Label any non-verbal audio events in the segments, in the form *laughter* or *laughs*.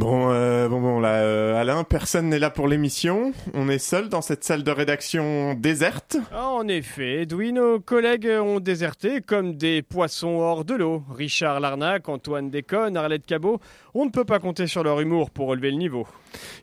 Bon, euh, bon, bon, là, euh, Alain, personne n'est là pour l'émission. On est seul dans cette salle de rédaction déserte. Ah, en effet, Edoui, nos collègues ont déserté comme des poissons hors de l'eau. Richard Larnac, Antoine Déconne, Arlette Cabot, on ne peut pas compter sur leur humour pour relever le niveau.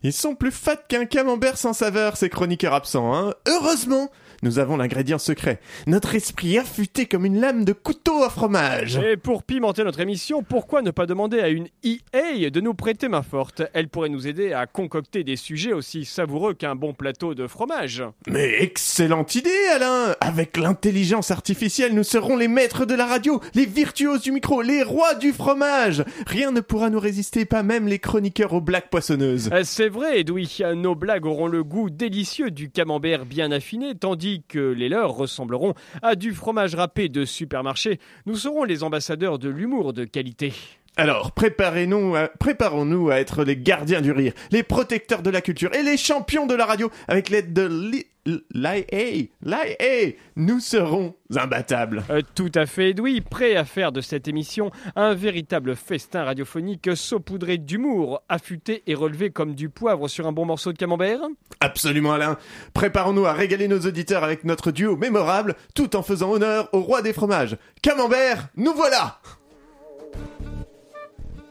Ils sont plus fat qu'un camembert sans saveur, ces chroniqueurs absents, hein. Heureusement nous avons l'ingrédient secret. Notre esprit affûté comme une lame de couteau à fromage. Et pour pimenter notre émission, pourquoi ne pas demander à une EA de nous prêter main forte? Elle pourrait nous aider à concocter des sujets aussi savoureux qu'un bon plateau de fromage. Mais excellente idée, Alain Avec l'intelligence artificielle, nous serons les maîtres de la radio, les virtuoses du micro, les rois du fromage Rien ne pourra nous résister, pas même les chroniqueurs aux blagues poissonneuses. C'est vrai, Edoui, nos blagues auront le goût délicieux du camembert bien affiné, tandis que les leurs ressembleront à du fromage râpé de supermarché. Nous serons les ambassadeurs de l'humour de qualité. Alors, préparez-nous, préparons-nous à être les gardiens du rire, les protecteurs de la culture et les champions de la radio avec l'aide de l'IA. L'IA, nous serons imbattables. Euh, tout à fait, Edoui, prêt à faire de cette émission un véritable festin radiophonique saupoudré d'humour, affûté et relevé comme du poivre sur un bon morceau de camembert? Absolument, Alain. Préparons-nous à régaler nos auditeurs avec notre duo mémorable, tout en faisant honneur au roi des fromages. Camembert, nous voilà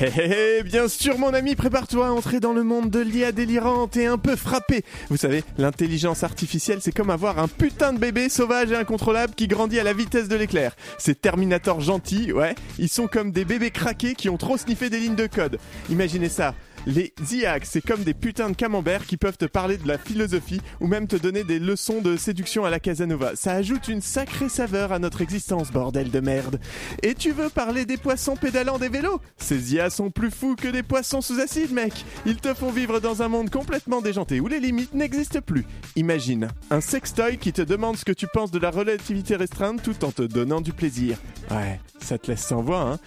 Hé hé, bien sûr mon ami, prépare-toi à entrer dans le monde de l'IA délirante et un peu frappé. Vous savez, l'intelligence artificielle, c'est comme avoir un putain de bébé sauvage et incontrôlable qui grandit à la vitesse de l'éclair. Ces Terminators gentils, ouais, ils sont comme des bébés craqués qui ont trop sniffé des lignes de code. Imaginez ça, les IAC, c'est comme des putains de camemberts qui peuvent te parler de la philosophie ou même te donner des leçons de séduction à la Casanova. Ça ajoute une sacrée saveur à notre existence, bordel de merde. Et tu veux parler des poissons pédalant des vélos? Ces IA sont plus fous que des poissons sous acide, mec. Ils te font vivre dans un monde complètement déjanté où les limites n'existent plus. Imagine, un sextoy qui te demande ce que tu penses de la relativité restreinte tout en te donnant du plaisir. Ouais, ça te laisse sans voix, hein.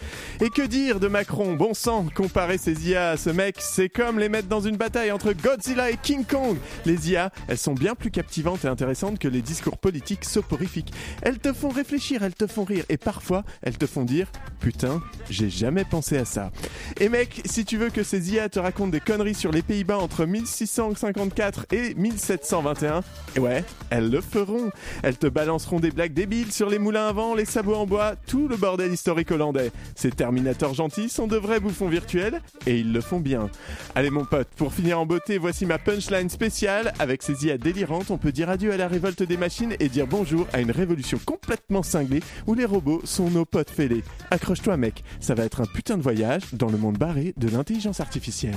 Et que dire de Macron? Bon sang, comparer ces IA à ce mec, c'est comme les mettre dans une bataille entre Godzilla et King Kong. Les IA, elles sont bien plus captivantes et intéressantes que les discours politiques soporifiques. Elles te font réfléchir, elles te font rire et parfois elles te font dire Putain, j'ai jamais pensé à ça. Et mec, si tu veux que ces IA te racontent des conneries sur les Pays-Bas entre 1654 et 1721, ouais, elles le feront. Elles te balanceront des blagues débiles sur les moulins à vent, les sabots en bois, tout le bordel historique hollandais. Ces Terminators gentils sont de vrais bouffons virtuels et ils le font bien. Allez mon pote, pour finir en beauté, voici ma punchline spéciale. Avec ces IA délirantes, on peut dire adieu à la révolte des machines et dire bonjour à une révolution complètement cinglée où les robots sont nos potes fêlés. Accroche-toi mec, ça va être un putain de voyage dans le monde barré de l'intelligence artificielle.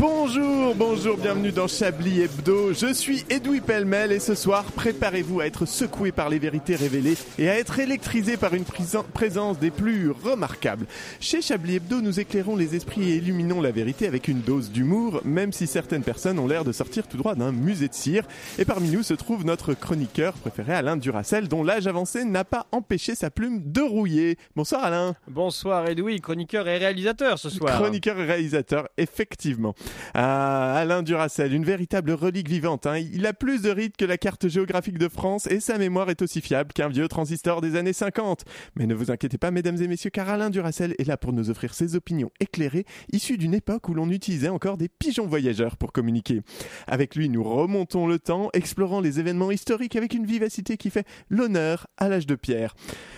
Bonjour, bonjour, bienvenue dans Chablis Hebdo. Je suis Edoui Pellemel et ce soir, préparez-vous à être secoué par les vérités révélées et à être électrisé par une présence des plus remarquables. Chez Chablis Hebdo, nous éclairons les esprits et illuminons la vérité avec une dose d'humour, même si certaines personnes ont l'air de sortir tout droit d'un musée de cire. Et parmi nous se trouve notre chroniqueur préféré, Alain Duracel, dont l'âge avancé n'a pas empêché sa plume de rouiller. Bonsoir Alain. Bonsoir Edoui, chroniqueur et réalisateur ce soir. Chroniqueur et réalisateur, effectivement. Ah, Alain Duracel, une véritable relique vivante. Hein. Il a plus de rides que la carte géographique de France et sa mémoire est aussi fiable qu'un vieux transistor des années 50. Mais ne vous inquiétez pas, mesdames et messieurs, car Alain Duracel est là pour nous offrir ses opinions éclairées, issues d'une époque où l'on utilisait encore des pigeons voyageurs pour communiquer. Avec lui, nous remontons le temps, explorant les événements historiques avec une vivacité qui fait l'honneur à l'âge de pierre.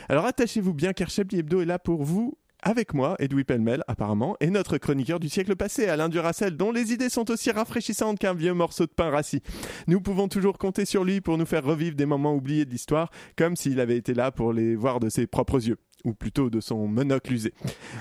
Alors attachez-vous bien, car Chablis Hebdo est là pour vous avec moi, Edoui Pellemel, apparemment, et notre chroniqueur du siècle passé, Alain Duracel, dont les idées sont aussi rafraîchissantes qu'un vieux morceau de pain rassis. Nous pouvons toujours compter sur lui pour nous faire revivre des moments oubliés de l'histoire, comme s'il avait été là pour les voir de ses propres yeux. Ou plutôt de son monocle usé.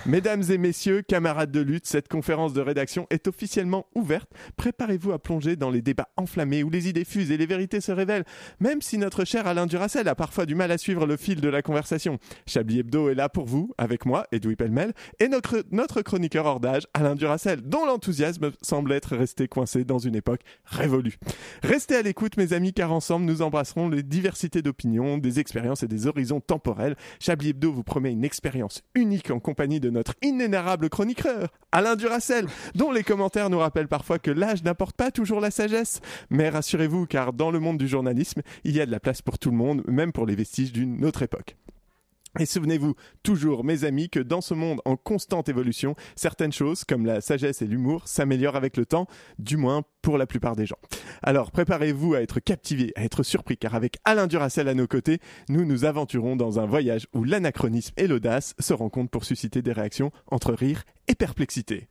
Mesdames et messieurs, camarades de lutte, cette conférence de rédaction est officiellement ouverte. Préparez-vous à plonger dans les débats enflammés où les idées fusent et les vérités se révèlent, même si notre cher Alain Duracel a parfois du mal à suivre le fil de la conversation. Chablis Hebdo est là pour vous, avec moi, Edoui Pellemel, et notre, chroniqueur hors d'âge, Alain Duracel, dont l'enthousiasme semble être resté coincé dans une époque révolue. Restez à l'écoute, mes amis, car ensemble, nous embrasserons les diversités d'opinions, des expériences et des horizons temporels. Chablis Hebdo vous promet une expérience unique en compagnie de notre inénarrable chroniqueur, Alain Duracel, dont les commentaires nous rappellent parfois que l'âge n'apporte pas toujours la sagesse. Mais rassurez-vous, car dans le monde du journalisme, il y a de la place pour tout le monde, même pour les vestiges d'une autre époque. Et souvenez-vous toujours, mes amis, que dans ce monde en constante évolution, certaines choses, comme la sagesse et l'humour, s'améliorent avec le temps, du moins pour la plupart des gens. Alors préparez-vous à être captivés, à être surpris, car avec Alain Duracel à nos côtés, nous nous aventurons dans un voyage où l'anachronisme et l'audace se rencontrent pour susciter des réactions entre rire et perplexité.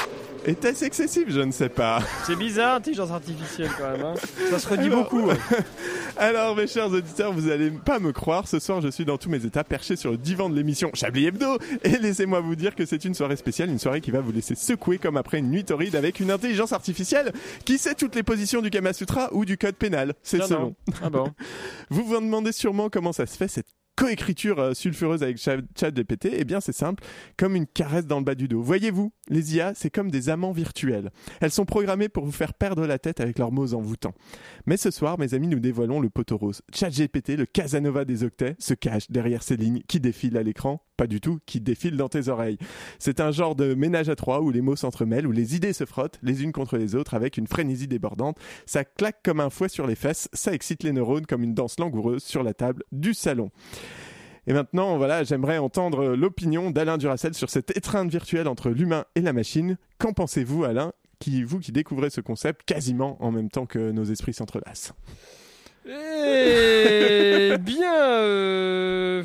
Était-ce excessif Je ne sais pas. C'est bizarre, intelligence artificielle quand même. hein. Ça se redit beaucoup. hein. *laughs* Alors, mes chers auditeurs, vous allez pas me croire, ce soir je suis dans tous mes états perché sur le divan de l'émission Chablis Hebdo. Et laissez-moi vous dire que c'est une soirée spéciale, une soirée qui va vous laisser secouer comme après une nuit torride avec une intelligence artificielle qui sait toutes les positions du Kama Sutra ou du code pénal. C'est Tiens, selon. Ah bon *laughs* Vous vous demandez sûrement comment ça se fait cette coécriture euh, sulfureuse avec Cha- ChatGPT Eh bien, c'est simple, comme une caresse dans le bas du dos. Voyez-vous, les IA, c'est comme des amants virtuels. Elles sont programmées pour vous faire perdre la tête avec leurs mots envoûtants. Mais ce soir, mes amis, nous dévoilons le poteau rose. ChatGPT, le Casanova des octets, se cache derrière ces lignes qui défilent à l'écran. Pas du tout, qui défilent dans tes oreilles. C'est un genre de ménage à trois où les mots s'entremêlent, où les idées se frottent les unes contre les autres avec une frénésie débordante. Ça claque comme un fouet sur les fesses, ça excite les neurones comme une danse langoureuse sur la table du salon. Et maintenant, voilà, j'aimerais entendre l'opinion d'Alain Duracel sur cette étreinte virtuelle entre l'humain et la machine. Qu'en pensez-vous, Alain qui, vous qui découvrez ce concept quasiment en même temps que nos esprits s'entrelacent? Eh bien, euh,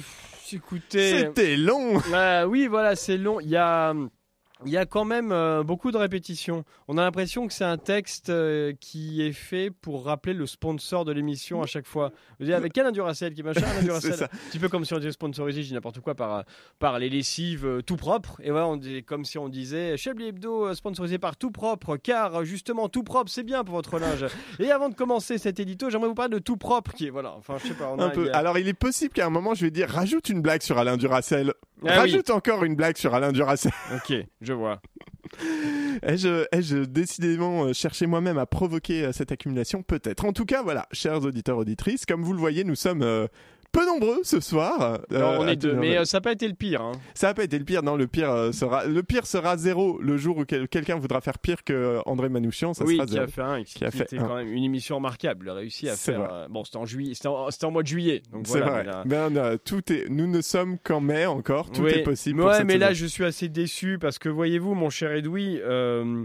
écoutez. C'était long Ah oui, voilà, c'est long. Il y a, il y a quand même euh, beaucoup de répétitions. On a l'impression que c'est un texte euh, qui est fait pour rappeler le sponsor de l'émission à chaque fois. Vous dites avec Alain Duracel qui machin, Alain *laughs* Duracel. C'est ça. Un petit peu comme si on disait sponsorisé, je dis n'importe quoi, par, euh, par les lessives euh, tout propre. Et voilà, on dit, comme si on disait Chablis Hebdo sponsorisé par tout propre, car justement tout propre c'est bien pour votre linge. *laughs* Et avant de commencer cet édito, j'aimerais vous parler de tout propre qui est, voilà, enfin je sais pas, on a un peu. il y a- Alors, il est possible qu'à un moment, je vais dire, rajoute une blague sur Alain Duracel. Ah oui. rajoute encore une blague sur Alain Duracel. *laughs* Ok, je vois. Ai-je ai-je décidément euh, cherché moi-même à provoquer euh, cette accumulation? Peut-être. En tout cas, voilà, chers auditeurs, auditrices, comme vous le voyez, nous sommes euh, peu nombreux ce soir. Non, Euh, on est deux, mais euh, ça n'a pas été le pire. Hein. Ça n'a pas été le pire, non, le pire, euh, sera, le pire sera zéro le jour où quel- quelqu'un voudra faire pire que André Manouchian, ça oui, sera qui zéro. a fait un, qui, Qui a fait était un. quand même une émission remarquable. Réussi à C'est faire. vrai. bon, c'était en juillet, c'était en, c'était en mois de juillet. Donc C'est voilà. vrai. mais là- Ben, euh, tout est, nous ne sommes qu'en mai encore, tout Oui, est possible. Ouais, mais là, je suis assez déçu parce que voyez-vous, mon cher Edoui, euh,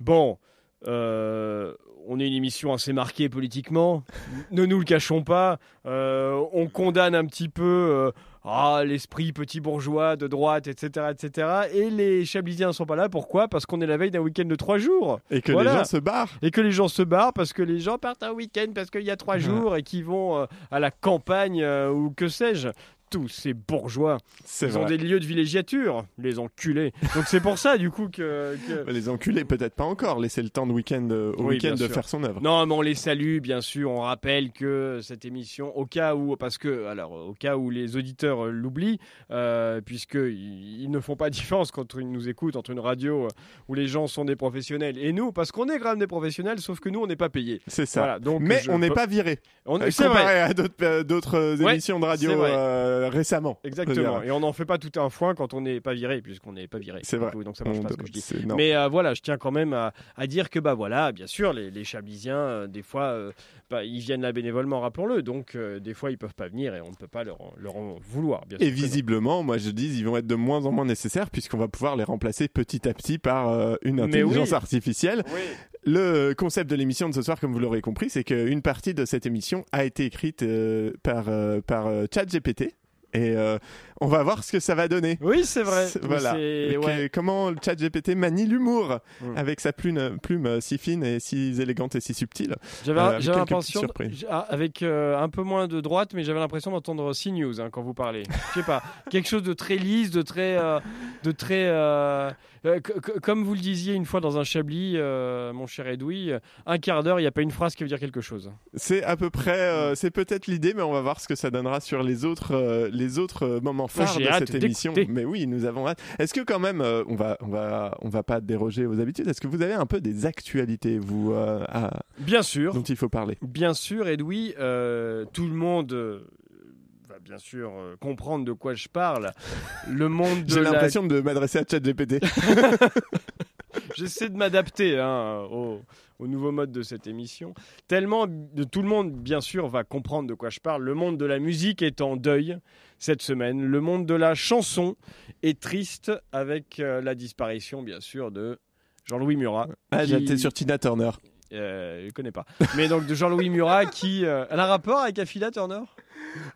bon, euh, on est une émission assez marquée politiquement. ne nous le cachons pas. Euh, on condamne un petit peu. euh, ah, l'esprit petit bourgeois de droite, etc., etc. Et les Chablisiens ne sont pas là. Pourquoi? Parce qu'on est la veille d'un week-end de trois jours. Et que Voilà. les gens se barrent. Et que les gens se barrent parce que les gens partent un week-end parce qu'il y a trois jours et qui vont euh, à la campagne ou que sais-je. Tous ces bourgeois, ils ont vrai. des lieux de villégiature, les enculés. Donc c'est pour ça du coup que. que- Les enculés, peut-être pas encore. Laisser le temps de week-end, euh, au Oui, week-end de sûr. faire son œuvre. Non, mais on les salue, bien sûr. On rappelle que cette émission, au cas où, parce que, alors, au cas où les auditeurs euh, l'oublient, euh, puisque ils, ne font pas *laughs* différence quand ils nous écoutent entre une radio euh, où les gens sont des professionnels et nous, parce qu'on est même des professionnels, sauf que nous, on n'est pas payés. C'est ça. Voilà, donc Mais on n'est peux- pas viré. On- C'est comparé vrai. à d'autres euh, Ouais, émissions de radio. Euh, récemment. Exactement. Et on n'en fait pas tout un foin quand on n'est pas viré, puisqu'on n'est pas viré. C'est vrai. Donc ça marche On- pas ce que je dis. Mais euh, voilà, je tiens quand même à, à dire que bah voilà, bien sûr, les, les Chablisiens, euh, des fois, bah, ils viennent là bénévolement, rappelons-le. Donc des fois, ils peuvent pas venir et on ne peut pas leur, en- leur en vouloir. Bien sûr Et non. visiblement, moi je dis, ils vont être de moins en moins nécessaires puisqu'on va pouvoir les remplacer petit à petit par une intelligence oui. artificielle. Oui. Le concept de l'émission de ce soir, comme vous l'aurez compris, c'est qu'une partie de cette émission a été écrite euh, par, euh, par euh, ChatGPT. Et euh, On va voir ce que ça va donner. Oui, c'est vrai. *laughs* C'est- Voilà. Ouais. Comment le chat GPT manie l'humour Mm. avec sa plume, plume euh, si fine et si élégante et si subtile. J'avais Euh, l'impression, ah, avec euh, un peu moins de droite, mais j'avais l'impression d'entendre CNews hein, quand vous parlez. Je sais pas, *laughs* quelque chose de très lisse, de très, euh, de très, euh, comme vous le disiez une fois dans un Chablis, mon cher Edoui, un quart d'heure, il n'y a pas une phrase qui veut dire quelque chose. C'est à peu près, c'est peut-être l'idée, mais on va voir ce que ça donnera sur les autres, les autres moments phares j'ai de cette émission. Mais oui, nous avons hâte. Est-ce que quand même, euh, on va, on va, on va pas déroger aux habitudes. Est-ce que vous avez un peu des actualités, vous, euh, à- Bien sûr, dont il faut parler? Bien sûr, Edoui, euh, tout le monde. euh, va Bien sûr, euh, comprendre de quoi je parle. Le monde de J'ai la l'impression de m'adresser à ChatGPT. *laughs* J'essaie de m'adapter hein, au, au nouveau mode de cette émission. Tellement de tout le monde, bien sûr, va comprendre de quoi je parle. Le monde de la musique est en deuil cette semaine. Le monde de la chanson est triste avec euh, la disparition, bien sûr, de Jean-Louis Murat. Ah, qui- j'étais sur Tina Turner. Euh, je ne connais pas. Mais donc de Jean-Louis Murat qui. euh, elle a un rapport avec Affida Turner?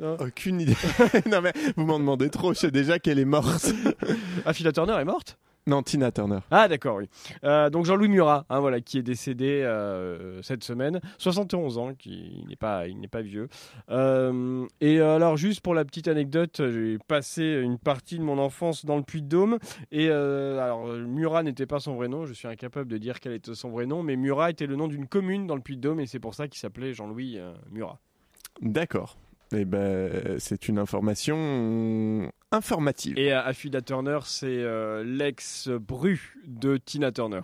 Aucune idée. *laughs* non mais vous m'en demandez trop. Je sais déjà qu'elle est morte. Affida Turner est morte? Non, Tina Turner. Ah d'accord, oui. Euh, donc Jean-Louis Murat, hein, voilà, qui est décédé euh, cette semaine, 71 ans, qui il n'est pas, il n'est pas vieux. Euh, et alors juste pour la petite anecdote, j'ai passé une partie de mon enfance dans le Puy-de-Dôme. Et alors Murat n'était pas son vrai nom, je suis incapable de dire quel était son vrai nom, mais Murat était le nom d'une commune dans le Puy-de-Dôme et c'est pour ça qu'il s'appelait Jean-Louis Murat. D'accord. Eh ben, c'est une information informative. Et euh, Affida Turner, c'est euh, l'ex-bru de Tina Turner.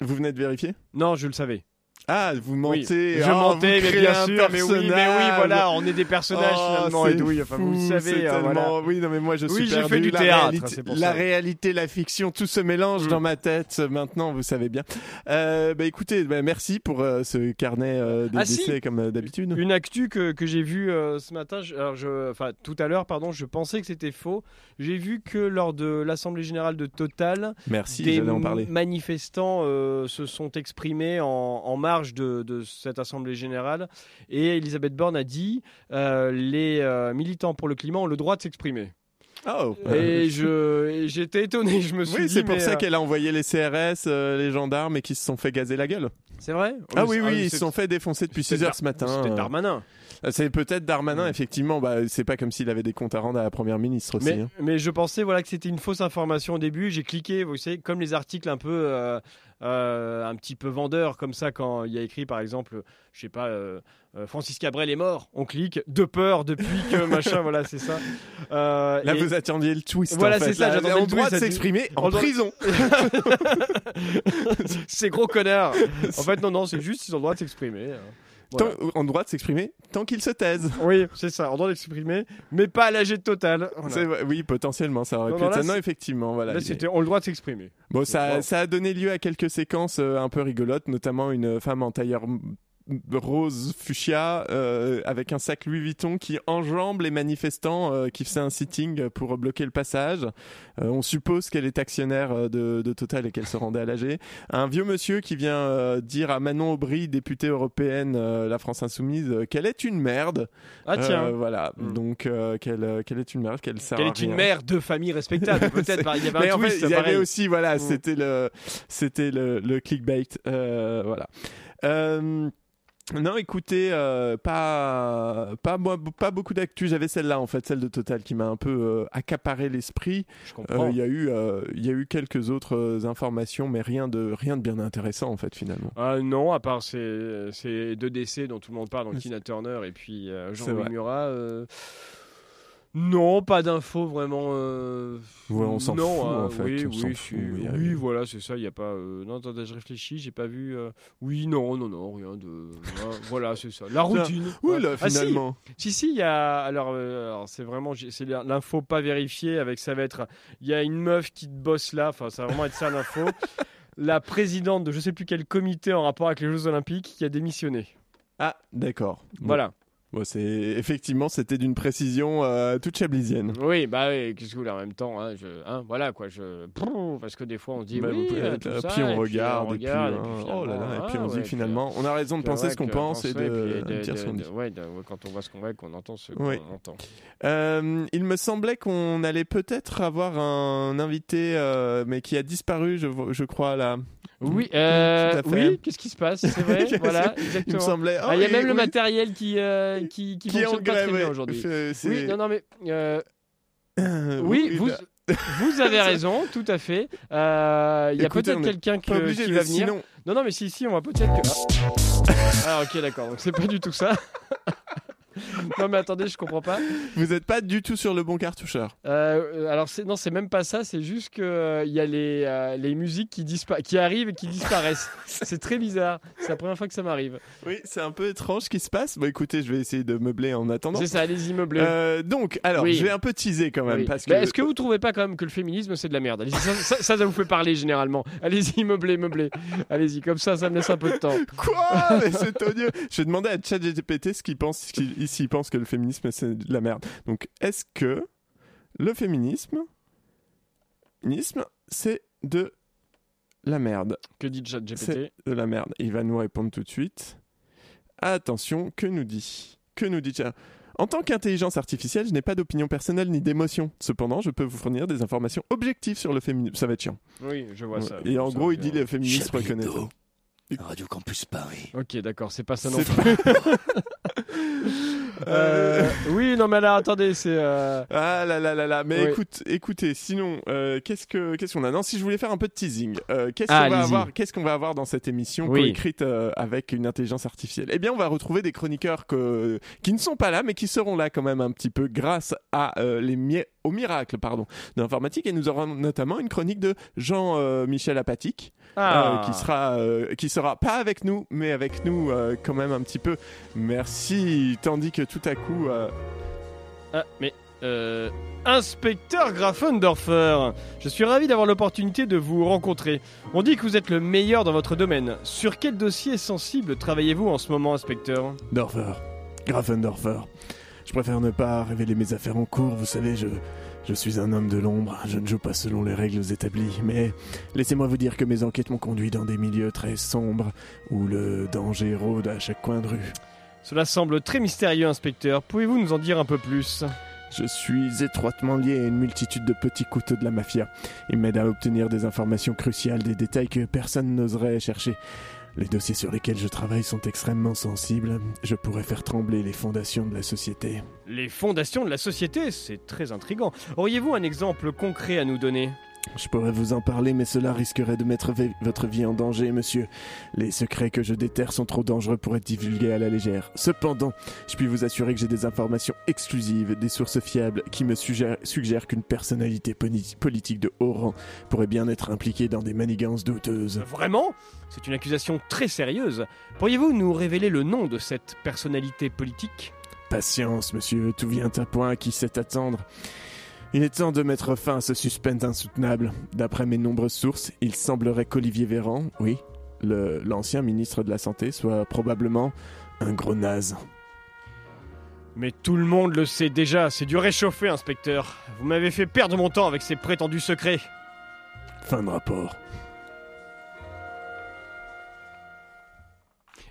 Vous venez de vérifier? Non, je le savais. Ah, vous Oui, mentez. je Oh, mentais, vous mais bien sûr, mais oui, mais oui, voilà, on est des personnages Oh, finalement, Edoui, enfin vous le fou, savez, c'est hein, tellement- voilà. Oui, non, mais moi je suis Oui, perdu. fait du la théâtre, réalité, c'est pour la ça. réalité, la fiction, tout se mélange Mm. dans ma tête. Maintenant, vous savez bien. Euh, bah écoutez, bah, merci pour euh, ce carnet euh, des Ah, si. décès comme euh, d'habitude. Une actu que, que j'ai vue euh, ce matin, je- alors je, enfin tout à l'heure, pardon, je pensais que c'était faux. J'ai vu que lors de l'Assemblée Générale de Total, Merci, des j'allais en parler. manifestants euh, se sont exprimés en, en marge de, de cette Assemblée Générale et Elisabeth Borne a dit euh, les euh, militants pour le climat ont le droit de s'exprimer. Oh. Et je j'étais étonné, je me suis Oui, dit c'est pour ça euh, qu'elle a envoyé les CRS, euh, les gendarmes, et qui se sont fait gazer la gueule. C'est vrai? Ah oui, oui, ils se sont fait défoncer depuis c'était 6 heures ce matin. C'était Darmanin. C'est peut-être Darmanin, effectivement. Bah, c'est pas comme s'il avait des comptes à rendre à la première ministre aussi. Mais, hein. mais je pensais voilà que c'était une fausse information au début. J'ai cliqué, vous savez, comme les articles un peu euh, euh, un petit peu vendeurs comme ça quand il y a écrit par exemple, je sais pas, euh, Francis Cabrel est mort. On clique de peur depuis que *laughs* machin, voilà, c'est ça. Euh, Là, et- vous attendiez le twist. Voilà, en fait. c'est ça, j'attendais on le droit de s'exprimer en prison. *laughs* Ces gros connards. *laughs* En fait, non, non, c'est juste ils ont le droit de s'exprimer. Voilà. Tant- en droit de s'exprimer tant qu'ils se taisent. Oui, c'est ça, en droit d'exprimer, mais pas à l'âge de total. Voilà. C'est- Oui, potentiellement, ça aurait Non, pu non, être là, ça. Non, effectivement, voilà. Là, c'était, on a le droit de s'exprimer. Bon, ça, ça a donné lieu à quelques séquences euh, un peu rigolotes, notamment une femme en tailleur rose fuchsia euh, avec un sac Louis Vuitton qui enjambe les manifestants euh, qui faisaient un sitting pour bloquer le passage. Euh, on suppose qu'elle est actionnaire euh, de, de Total et qu'elle se rendait à l'AG. Un vieux monsieur qui vient euh, dire à Manon Aubry, députée européenne, euh, la France Insoumise, qu'elle est une merde. Ah tiens. Voilà, Mm. donc euh, qu'elle qu'elle est une merde, qu'elle sert Quelle est une mère de famille respectable, *laughs* peut-être. Il y avait Mais un en fait, twist, il y avait aussi, voilà, Mm. c'était le, c'était le, le clickbait, euh, voilà. Euh, non, écoutez, euh, pas, pas, moi, pas beaucoup d'actu. J'avais celle-là, en fait, celle de Total, qui m'a un peu euh, accaparé l'esprit. Euh. Il y a eu, euh, il y a eu quelques autres euh, informations, mais rien de, rien de bien intéressant, en fait, finalement. Ah non, à part ces, ces deux décès dont tout le monde parle, donc Tina Turner et puis euh, Jean-Louis. Murat. Euh, Non, pas d'infos vraiment. euh, Ouais, on s'en fout, hein, en fait, Oui, on oui, fout, oui, voilà, c'est ça. Il y a pas. euh, Non, attendez, je réfléchis. J'ai pas vu. euh, Oui, non, non, non, rien de. hein, *laughs* voilà, c'est ça. La routine. Ouais. là, Ah, finalement. Si, si, il y a. Alors, euh, alors, c'est vraiment. C'est l'info pas vérifiée avec ça va être. Il y a une meuf qui te bosse là. Enfin, ça va vraiment être ça l'info. *laughs* La présidente de je sais plus quel comité en rapport avec les Jeux Olympiques qui a démissionné. Ah, d'accord. Voilà. Bon, c'est effectivement, c'était d'une précision euh, toute chablisienne. Oui, bah oui, qu'est-ce que vous voulez en même temps, hein, je, hein, voilà quoi, je, parce que des fois on se dit Bah, oui, pouvez euh, tout là, ça, puis on regarde, et puis, hein, oh là là, et finalement, puis on ah, se dit ouais, finalement, on a raison de penser ce qu'on pense et de, dire ce qu'on dit. ouais, quand on voit ce qu'on voit, qu'on entend ce Oui. qu'on entend. Euh, il me semblait qu'on allait peut-être avoir un invité, euh, mais qui a disparu, je, je crois là. Oui, euh, oui, qu'est-ce qui se passe C'est vrai, *laughs* voilà, Il me semblait. Ah, il y a oh, même oui, le matériel qui euh, qui, qui, qui fonctionne pas grève très bien aujourd'hui. Oui, non, non, mais euh, *coughs* oui, vous, vous avez *laughs* raison, tout à fait. Euh, Il y a peut-être quelqu'un obligé qui de- va venir. sinon- Non, non, mais si, si, on va peut-être que. Ah, ok, d'accord. Donc c'est pas du tout ça. *laughs* *laughs* non, mais attendez, je comprends pas. Vous n'êtes pas du tout sur le bon cartoucheur. Euh, alors c'est non, c'est même pas ça. C'est juste que euh, il y a les euh, les musiques qui qui arrivent et qui disparaissent. *laughs* c'est très bizarre. C'est la première fois que ça m'arrive. Oui, c'est un peu étrange ce qui se passe. Bon, écoutez, je vais essayer de meubler en attendant. C'est ça, immeubles. Euh, donc, alors, Oui. je vais un peu teaser quand même Oui. parce que. Est-ce que vous trouvez pas quand même que le féminisme c'est de la merde? Allez-y, ça, ça, ça, ça vous fait parler généralement. Allez-y, meublez, meublez. Allez-y, comme ça, ça me laisse un peu de temps. Quoi? Mais *laughs* c'est odieux. Je vais demander à ChatGPT ce qu'il pense, s'il pense que le féminisme c'est de la merde. Donc, est-ce que le féminisme, féminisme, c'est de la merde Que dit ChatGPT C'est de la merde. Il va nous répondre tout de suite. Attention, que nous dit Que nous dit Chat En tant qu'intelligence artificielle, je n'ai pas d'opinion personnelle ni d'émotion. Cependant, je peux vous fournir des informations objectives sur le féminisme. Ça va être chiant. Oui, je vois ça. Et en Ça, gros, il dit le féminisme reconnaît. Radio Campus Paris. Ok, d'accord, c'est pas ça non C'est plus. *laughs* *laughs* Euh, oui, non, mais là, attendez, c'est. euh, Ah là là là là, mais Oui. écoute, écoutez, sinon, euh, qu'est-ce que qu'est-ce qu'on a? Non, si je voulais faire un peu de teasing, euh, qu'est-ce Ah, qu'on va avoir Qu'est-ce qu'on va avoir dans cette émission Oui. coécrite euh, avec une intelligence artificielle? Eh bien, on va retrouver des chroniqueurs que, qui ne sont pas là, mais qui seront là quand même un petit peu grâce à euh, les au miracle, pardon, de l'informatique. Et nous aurons notamment une chronique de Jean-Michel Apatique, Ah. euh, qui sera euh, qui sera pas avec nous, mais avec nous euh, quand même un petit peu. Merci. Tandis que tout à coup. euh, Ah, mais. Euh, inspecteur Grafendorfer, je suis ravi d'avoir l'opportunité de vous rencontrer. On dit que vous êtes le meilleur dans votre domaine. Sur quel dossier sensible travaillez-vous en ce moment, inspecteur? Dorfer. Grafendorfer. Je préfère ne pas révéler mes affaires en cours, vous savez, je, je suis un homme de l'ombre, je ne joue pas selon les règles établies, mais laissez-moi vous dire que mes enquêtes m'ont conduit dans des milieux très sombres, où le danger rôde à chaque coin de rue. Cela semble très mystérieux, inspecteur. Pouvez-vous nous en dire un peu plus? Je suis étroitement lié à une multitude de petits couteaux de la mafia. Ils m'aident à obtenir des informations cruciales, des détails que personne n'oserait chercher. Les dossiers sur lesquels je travaille sont extrêmement sensibles. Je pourrais faire trembler les fondations de la société. Les fondations de la société, c'est très intrigant. Auriez-vous un exemple concret à nous donner? Je pourrais vous en parler, mais cela risquerait de mettre votre vie en danger, monsieur. Les secrets que je déterre sont trop dangereux pour être divulgués à la légère. Cependant, je puis vous assurer que j'ai des informations exclusives, des sources fiables qui me suggèrent, suggèrent qu'une personnalité politique de haut rang pourrait bien être impliquée dans des manigances douteuses. Vraiment? C'est une accusation très sérieuse. Pourriez-vous nous révéler le nom de cette personnalité politique? Patience, monsieur, tout vient à point, qui sait attendre. Il est temps de mettre fin à ce suspense insoutenable. D'après mes nombreuses sources, il semblerait qu'Olivier Véran, oui, le- l'ancien ministre de la Santé, soit probablement un gros naze. Mais tout le monde le sait déjà, c'est du réchauffé, inspecteur. Vous m'avez fait perdre mon temps avec ces prétendus secrets. Fin de rapport.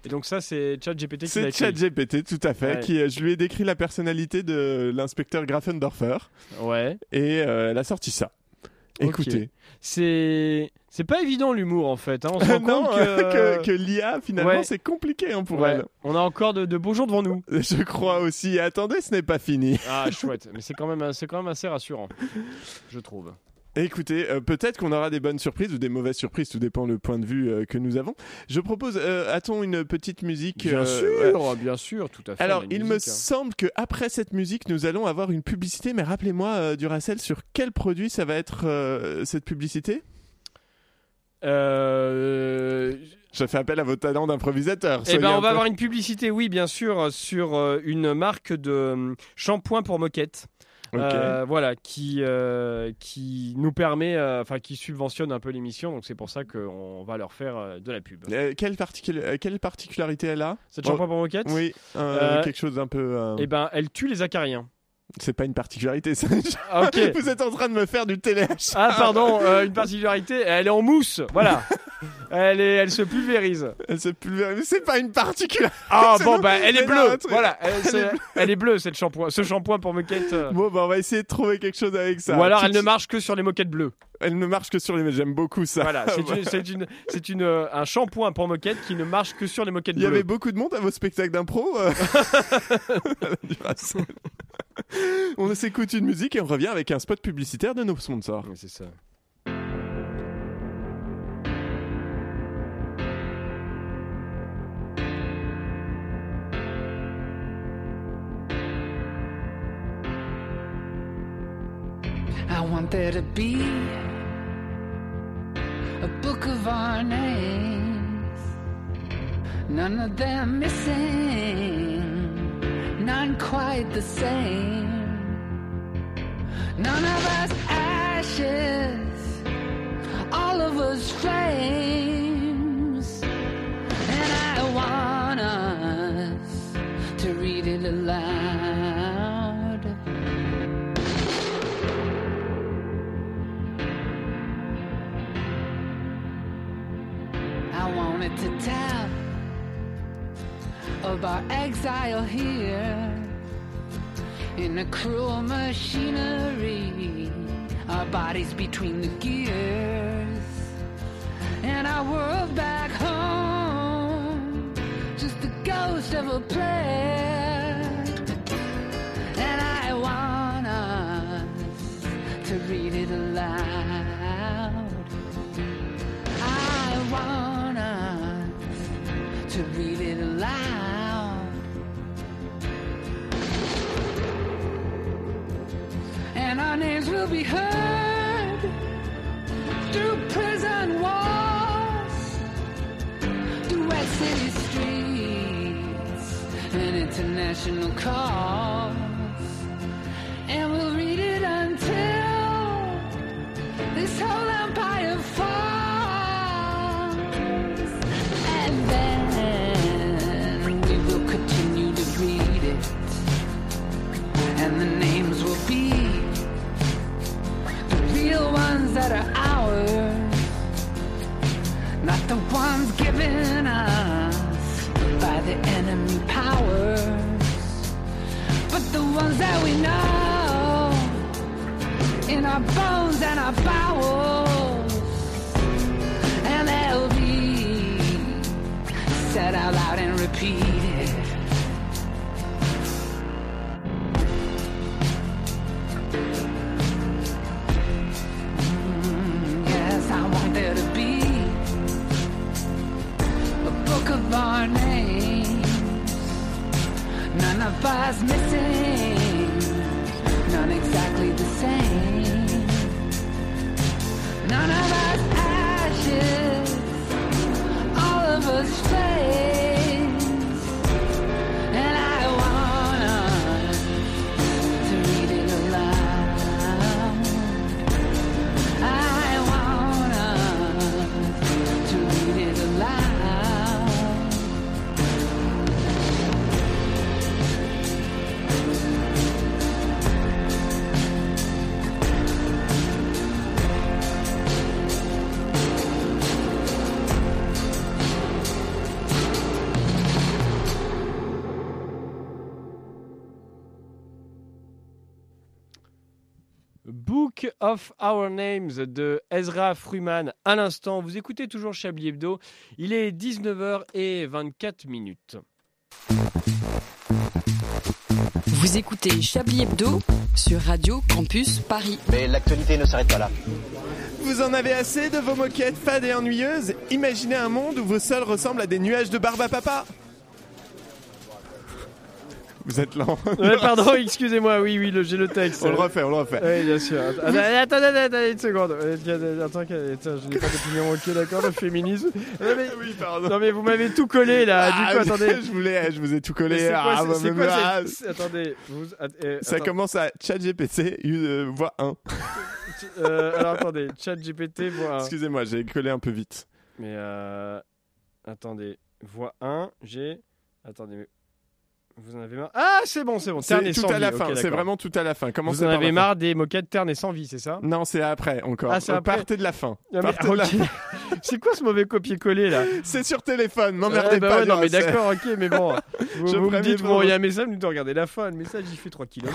Et donc ça, c'est ChatGPT qui C'est. ChatGPT, tout à fait, Ouais. qui, euh, je lui ai décrit la personnalité de l'inspecteur Grafendorfer, Ouais. et euh, elle a sorti ça. Écoutez. C'est c'est pas évident l'humour en fait. hein. On se rend *laughs* non, compte que, que, que l'IA, finalement, Ouais. c'est compliqué hein, pour Ouais. elle. on a encore de, de beaux jours devant nous. *laughs* Je crois aussi. Et attendez, ce n'est pas fini. Ah chouette, mais c'est quand même c'est quand même assez rassurant, je trouve. Écoutez, euh, peut-être qu'on aura des bonnes surprises ou des mauvaises surprises, tout dépend le point de vue euh, que nous avons. Je propose, euh, a-t-on une petite musique Bien euh, sûr, ouais. bien sûr, tout à fait. Alors, il me hein. semble que après cette musique, nous allons avoir une publicité. Mais rappelez-moi, Duracell, sur quel produit ça va être cette publicité? Euh, Je fais appel à vos talents d'improvisateur. Eh ben, on va peu- avoir une publicité, oui, bien sûr, sur une marque de euh, shampoing pour moquette. Euh, voilà, qui, euh, qui nous permet, euh, enfin qui subventionne un peu l'émission, donc c'est pour ça qu'on va leur faire de la pub. Quelle, particul- quelle particularité elle a? Cette Bon, shampoing pour moquette Oui, quelque chose d'un peu. Eh ben, elle tue les acariens. C'est pas une particularité, ça. Ah. *laughs* Vous êtes en train de me faire du téléachat. Ah pardon, euh, une particularité, elle est en mousse, voilà. *laughs* elle, est, elle se pulvérise. Elle se pulvérise. C'est pas une particularité. Ah bon, bah elle est bleue, voilà. Elle, est bleue. elle est bleue, cette shampoing, ce shampoing pour moquette. euh. Bon, bah on va essayer de trouver quelque chose avec ça. Ou alors elle ne marche que sur les moquettes bleues. Elle ne marche que sur les. J'aime beaucoup ça. Voilà, c'est *laughs* une, c'est une, c'est une, euh, un shampoing pour moquette qui ne marche que sur les moquettes Il y bleues. avait beaucoup de monde à vos spectacles d'impro. euh. *laughs* On s'écoute une musique et on revient avec un spot publicitaire de nos sponsors. Oui, c'est ça. I want there to be a book of our names, none of them missing, none quite the same. None of us ashes, all of us flames, and I want us to read it aloud. Tell of our exile here in a cruel machinery, our bodies between the gears, and our world back home, just the ghost of a player. To read it aloud. And our names will be heard through prison walls, through wet city streets and international calls. And we'll read it until this whole empire falls. And the names will be the real ones that are ours, not the ones given us by the enemy powers, but the ones that we know in our bones and our bowels, and they'll be said out loud and repeated. Us missing, none exactly the same. None of of Our Names de Ezra Fruman. À l'instant, vous écoutez toujours Chablis Hebdo. Il est 19h24 minutes. Vous écoutez Chablis Hebdo sur Radio Campus Paris. Mais l'actualité ne s'arrête pas là. Vous en avez assez de vos moquettes fades et ennuyeuses Imaginez un monde où vos sols ressemblent à des nuages de barbe à papa Vous êtes lent. Ouais, pardon, *laughs* excusez-moi, oui, oui, j'ai le texte. On le refait, on le refait. Oui, bien sûr. Attends, attendez, attendez, attendez une seconde. Euh, Attends, attends, je n'ai pas d'opinion. Ok, d'accord, le féminisme. Non mais, Oui, pardon. non, mais vous m'avez tout collé là. Du Ah, coup, attendez. *laughs* je voulais, je vous ai tout collé. Quoi, Ah, bah, quoi ah, Attendez, vous, euh, Ça attends, commence à ChatGPT, euh, voix 1. euh, alors attendez, chat GPT, voix 1. Excusez-moi, j'ai collé un peu vite. Mais euh, attendez, voix 1, j'ai. Attendez, mais vous en avez marre? Ah, c'est bon, c'est bon. C'est tout la fin, vraiment tout à la fin. Vous en avez marre des moquettes terne et sans vie, c'est ça? Non, c'est après encore. Ah, c'est Euh, après Partez de la fin. Partez de la. *laughs* C'est quoi ce mauvais copier-coller là? *laughs* C'est sur téléphone, m'emmerdez Ouais, bah pas. ouais, non, mais d'accord, ok, mais bon. *laughs* Vous, Je vous me dites, pas, bon, il y moi. a un message, vous regardez la fin, le message il fait 3 km.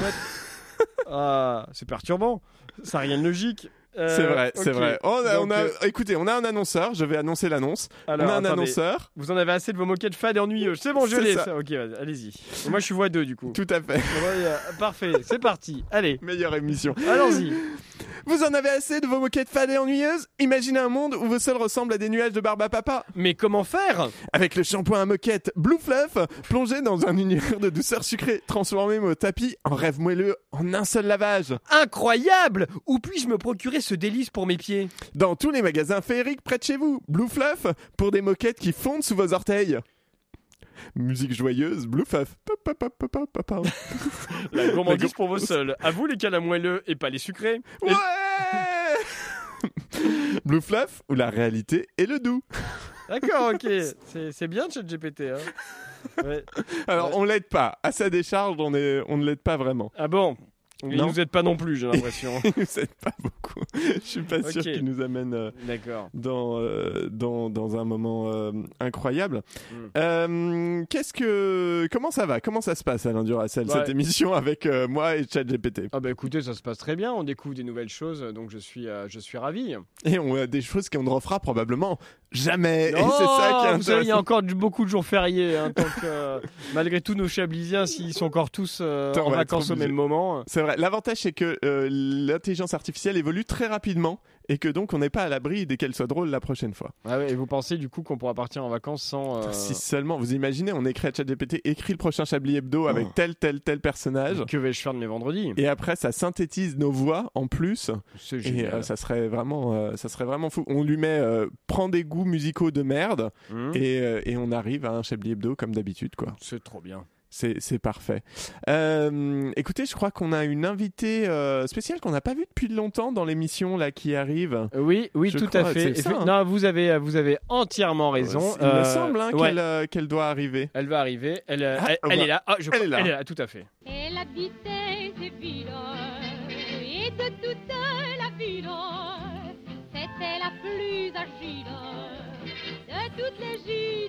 ah, c'est perturbant. Ça n'a rien de logique. Euh, C'est vrai, c'est vrai. On a, Donc, on a- euh, écoutez, on a un annonceur. Je vais annoncer l'annonce. on a un attendez, annonceur. Vous en avez assez de vos moquettes fades et ennuyeuses. C'est bon, je l'ai. ça. Ok, allez-y. Moi, je suis voix 2 du coup. Tout à fait. Euh, parfait, c'est parti. Allez, Meilleure émission. allons-y. Vous en avez assez de vos moquettes fades et ennuyeuses? Imaginez un monde où vos sols ressemblent à des nuages de barbe à papa. Mais comment faire? Avec le shampoing à moquette Blue Fluff, plongez dans un univers de douceur sucrée, transformez vos tapis en rêve moelleux en un seul lavage. Incroyable Où puis-je me procurer ce délice pour mes pieds? Dans tous les magasins féeriques près de chez vous, Blue Fluff, pour des moquettes qui fondent sous vos orteils. Musique joyeuse, Blue Fluff. Pa, pa, pa, pa, pa, pa, pa. *laughs* La gourmandise pour vos sols. À vous les câlins moelleux et pas les sucrés. Et- Ouais *laughs* Blue Fluff, où la réalité est le doux. D'accord, ok. *laughs* C'est bien ChatGPT. Hein. Ouais. Alors, on l'aide pas. À sa décharge, on, est, on ne l'aide pas vraiment. Ah bon? Il Non. nous aide pas non plus, j'ai l'impression. *laughs* Il nous aide pas beaucoup. Je suis pas sûr Ok. qu'il nous amène euh, dans, euh, dans, dans un moment euh, incroyable. Mm. Euh, Qu'est-ce que comment ça va? Comment ça se passe Alain Duracell Bah, cette émission avec moi et ChatGPT? Ah bah écoutez, ça se passe très bien. On découvre des nouvelles choses, donc je suis, je suis ravi. Et on a des choses qu'on ne refera probablement jamais. Oh, c'est ça qui est vous savez, il y a encore beaucoup de jours fériés. hein, tant que, euh, malgré tout, nos chablisiens, s'ils sont encore tous euh, en vacances au même moment. C'est vrai. L'avantage c'est que euh, l'intelligence artificielle évolue très rapidement et que donc on n'est pas à l'abri dès qu'elle soit drôle la prochaine fois. Ah ouais, et vous pensez du coup qu'on pourra partir en vacances sans. euh, Si seulement, vous imaginez, on écrit à ChatGPT, écrit le prochain Chablis Hebdo avec Oh. tel tel tel personnage. Que vais-je faire de mes vendredis? Et après, ça synthétise nos voix en plus. C'est Et génial. euh, ça serait vraiment, euh, ça serait vraiment fou. On lui met, prend des goûts musicaux de merde Hum, et, et on arrive à un Chablis Hebdo comme d'habitude, quoi. C'est trop bien. C'est, c'est parfait. Euh, écoutez, je crois qu'on a une invitée euh, spéciale qu'on n'a pas vue depuis longtemps dans l'émission là qui arrive. Euh, Oui, oui, Je tout crois, à fait. ça, hein. Non, vous avez, vous avez entièrement raison. Il me Euh, semble hein, ouais. qu'elle, euh, qu'elle doit arriver. Elle va arriver. Elle, euh, Ah, elle, est là. Ah, je elle crois- est là. Elle est là, tout à fait. Elle habitait ces villes et de toute la ville, c'était la plus agile de toutes les.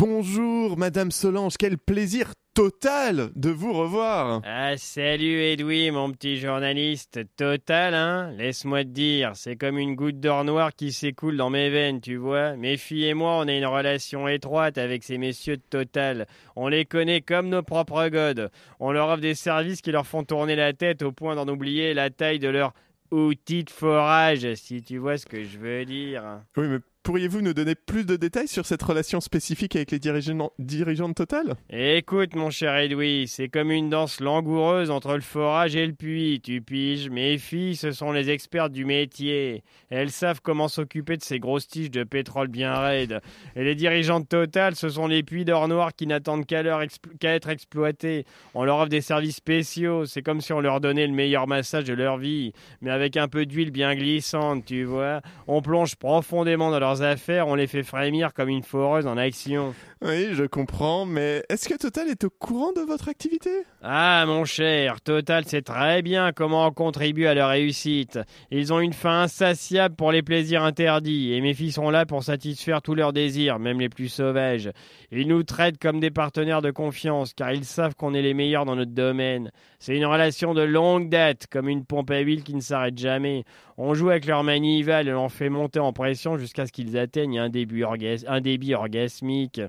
Bonjour, Madame Solange. Quel plaisir total de vous revoir. Ah, salut Edoui, mon petit journaliste. Total, hein? Laisse-moi te dire, c'est comme une goutte d'or noir qui s'écoule dans mes veines, tu vois? Mes filles et moi, on a une relation étroite avec ces messieurs de Total. On les connaît comme nos propres godes. On leur offre des services qui leur font tourner la tête au point d'en oublier la taille de leur outil de forage, si tu vois ce que je veux dire. Oui, mais pourriez-vous nous donner plus de détails sur cette relation spécifique avec les dirigeants, dirigeants de Total? Écoute, mon cher Edoui, c'est comme une danse langoureuse entre le forage et le puits, tu piges. Mes filles, ce sont les expertes du métier. Elles savent comment s'occuper de ces grosses tiges de pétrole bien raides. Et les dirigeants de Total, ce sont les puits d'or noir qui n'attendent qu'à leur être exploités. On leur offre des services spéciaux. C'est comme si on leur donnait le meilleur massage de leur vie, mais avec un peu d'huile bien glissante, tu vois. On plonge profondément dans leurs affaires, on les fait frémir comme une foreuse en action. Oui, je comprends, mais est-ce que Total est au courant de votre activité? Ah, mon cher, Total sait très bien comment on contribue à leur réussite. Ils ont une faim insatiable pour les plaisirs interdits, et mes filles sont là pour satisfaire tous leurs désirs, même les plus sauvages. Ils nous traitent comme des partenaires de confiance, car ils savent qu'on est les meilleurs dans notre domaine. C'est une relation de longue date, comme une pompe à huile qui ne s'arrête jamais. On joue avec leur manivelle et l'on fait monter en pression jusqu'à ce qu'ils qu'ils atteignent un début, orgas- un débit orgasmique.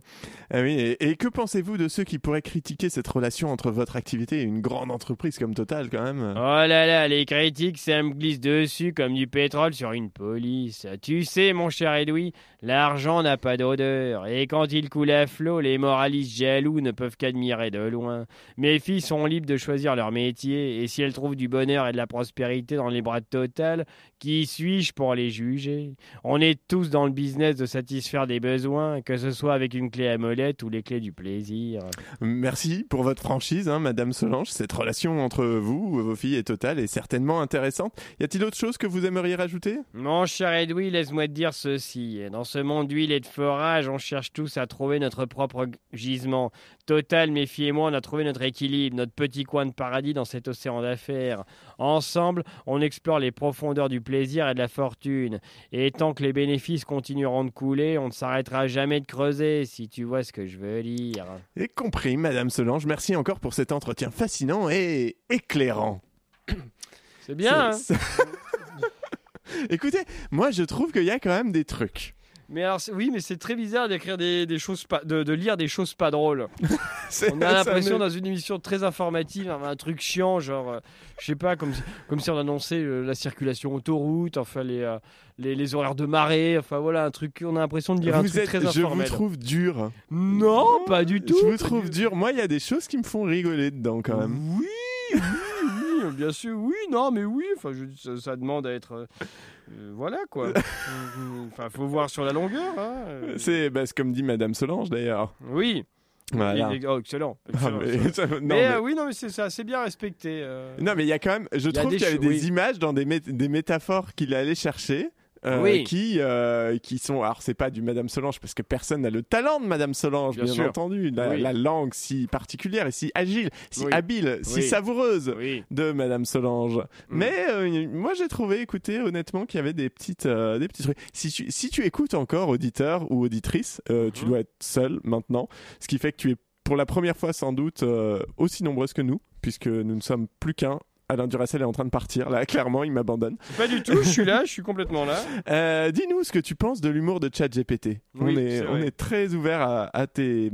Ah oui, et, et que pensez-vous de ceux qui pourraient critiquer cette relation entre votre activité et une grande entreprise comme Total quand même? Oh là là, les critiques, ça me glisse dessus comme du pétrole sur une police. Tu sais, mon cher Edoui, l'argent n'a pas d'odeur. Et quand il coule à flot, les moralistes jaloux ne peuvent qu'admirer de loin. Mes filles sont libres de choisir leur métier. Et si elles trouvent du bonheur et de la prospérité dans les bras de Total, qui suis-je pour les juger? On est tous dans le business de satisfaire des besoins, que ce soit avec une clé à molette ou les clés du plaisir. Merci pour votre franchise, hein, Madame Solange. Cette relation entre vous, vos filles et Total est certainement intéressante. Y a-t-il autre chose que vous aimeriez rajouter? Mon cher Edoui, laisse-moi te dire ceci. Dans ce monde d'huile et de forage, on cherche tous à trouver notre propre gisement. Total, mes filles et moi, on a trouvé notre équilibre, notre petit coin de paradis dans cet océan d'affaires. Ensemble, on explore les profondeurs du plaisir et de la fortune. Et tant que les bénéfices continueront de couler, on ne s'arrêtera jamais de creuser, si tu vois ce que je veux dire. Et compris, Madame Solange. Merci encore pour cet entretien fascinant et éclairant. C'est bien, hein *laughs* Écoutez, moi je trouve qu'il y a quand même des trucs. Mais alors, oui, mais c'est très bizarre d'écrire des, des choses pas, de, de lire des choses pas drôles. *laughs* On a l'impression dans une émission très informative, un, un truc chiant, genre, euh, je sais pas, comme si, comme si on annonçait euh, la circulation autoroute, enfin les, euh, les, les horaires de marée, enfin voilà, un truc, on a l'impression de lire un Vous truc êtes- très je vous informel. trouve dur. Non, pas du tout. Je vous trouve dur. Moi, il y a des choses qui me font rigoler dedans quand même. Oui, bien sûr, oui, non, mais oui, enfin, je, ça, ça demande à être, euh, euh, voilà quoi. *laughs* Enfin, faut voir sur la longueur. Hein. euh. C'est bah, comme dit Madame Solange d'ailleurs. Oui. Voilà. Oh, excellent. Ah, mais- *laughs* ça- non, mais, mais- euh, oui, non, mais c'est ça, c'est bien respecté. euh. Non, mais il y a quand même. Je trouve qu'il y avait des oui. images dans des, mé- des métaphores qu'il allait chercher. Euh, Oui. qui euh, qui sont alors c'est pas du Madame Solange parce que personne n'a le talent de Madame Solange bien, entendu. La, Oui. la langue si particulière et si agile si Oui. habile si savoureuse de Madame Solange. Mm. mais euh, moi j'ai trouvé écoutez honnêtement qu'il y avait des petites euh, des petits trucs. Si tu si tu écoutes encore auditeur ou auditrice euh, tu dois être seul maintenant. Ce qui fait que tu es pour la première fois sans doute aussi nombreuse que nous puisque nous ne sommes plus qu'un Alain Duracell est en train de partir là *laughs* clairement il m'abandonne Pas du tout, je suis là, je suis complètement là. *laughs* euh, Dis-nous ce que tu penses de l'humour de ChatGPT. on, Oui, est, c'est on est très ouvert à, à tes,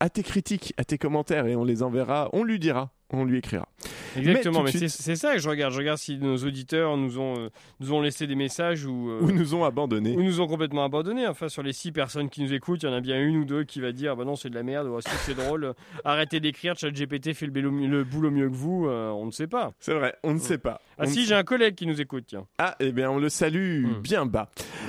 à tes critiques, à tes commentaires et on les enverra, on lui dira, on lui écrira. Exactement, Mais c'est ça que je regarde. Je regarde si nos auditeurs nous ont, euh, nous ont laissé des messages ou, euh, Ou nous ont abandonnés. ou nous ont complètement abandonnés. Enfin, sur les six personnes qui nous écoutent, il y en a bien une ou deux qui va dire bah non, c'est de la merde, ou Ah, si, c'est drôle, *laughs* arrêtez d'écrire, ChatGPT fait le, bélo- le boulot mieux que vous, euh, on ne sait pas. C'est vrai, on ne sait pas. Ah On si, j'ai un collègue qui nous écoute, tiens. Ah, eh bien, on le salue Hmm. bien bas.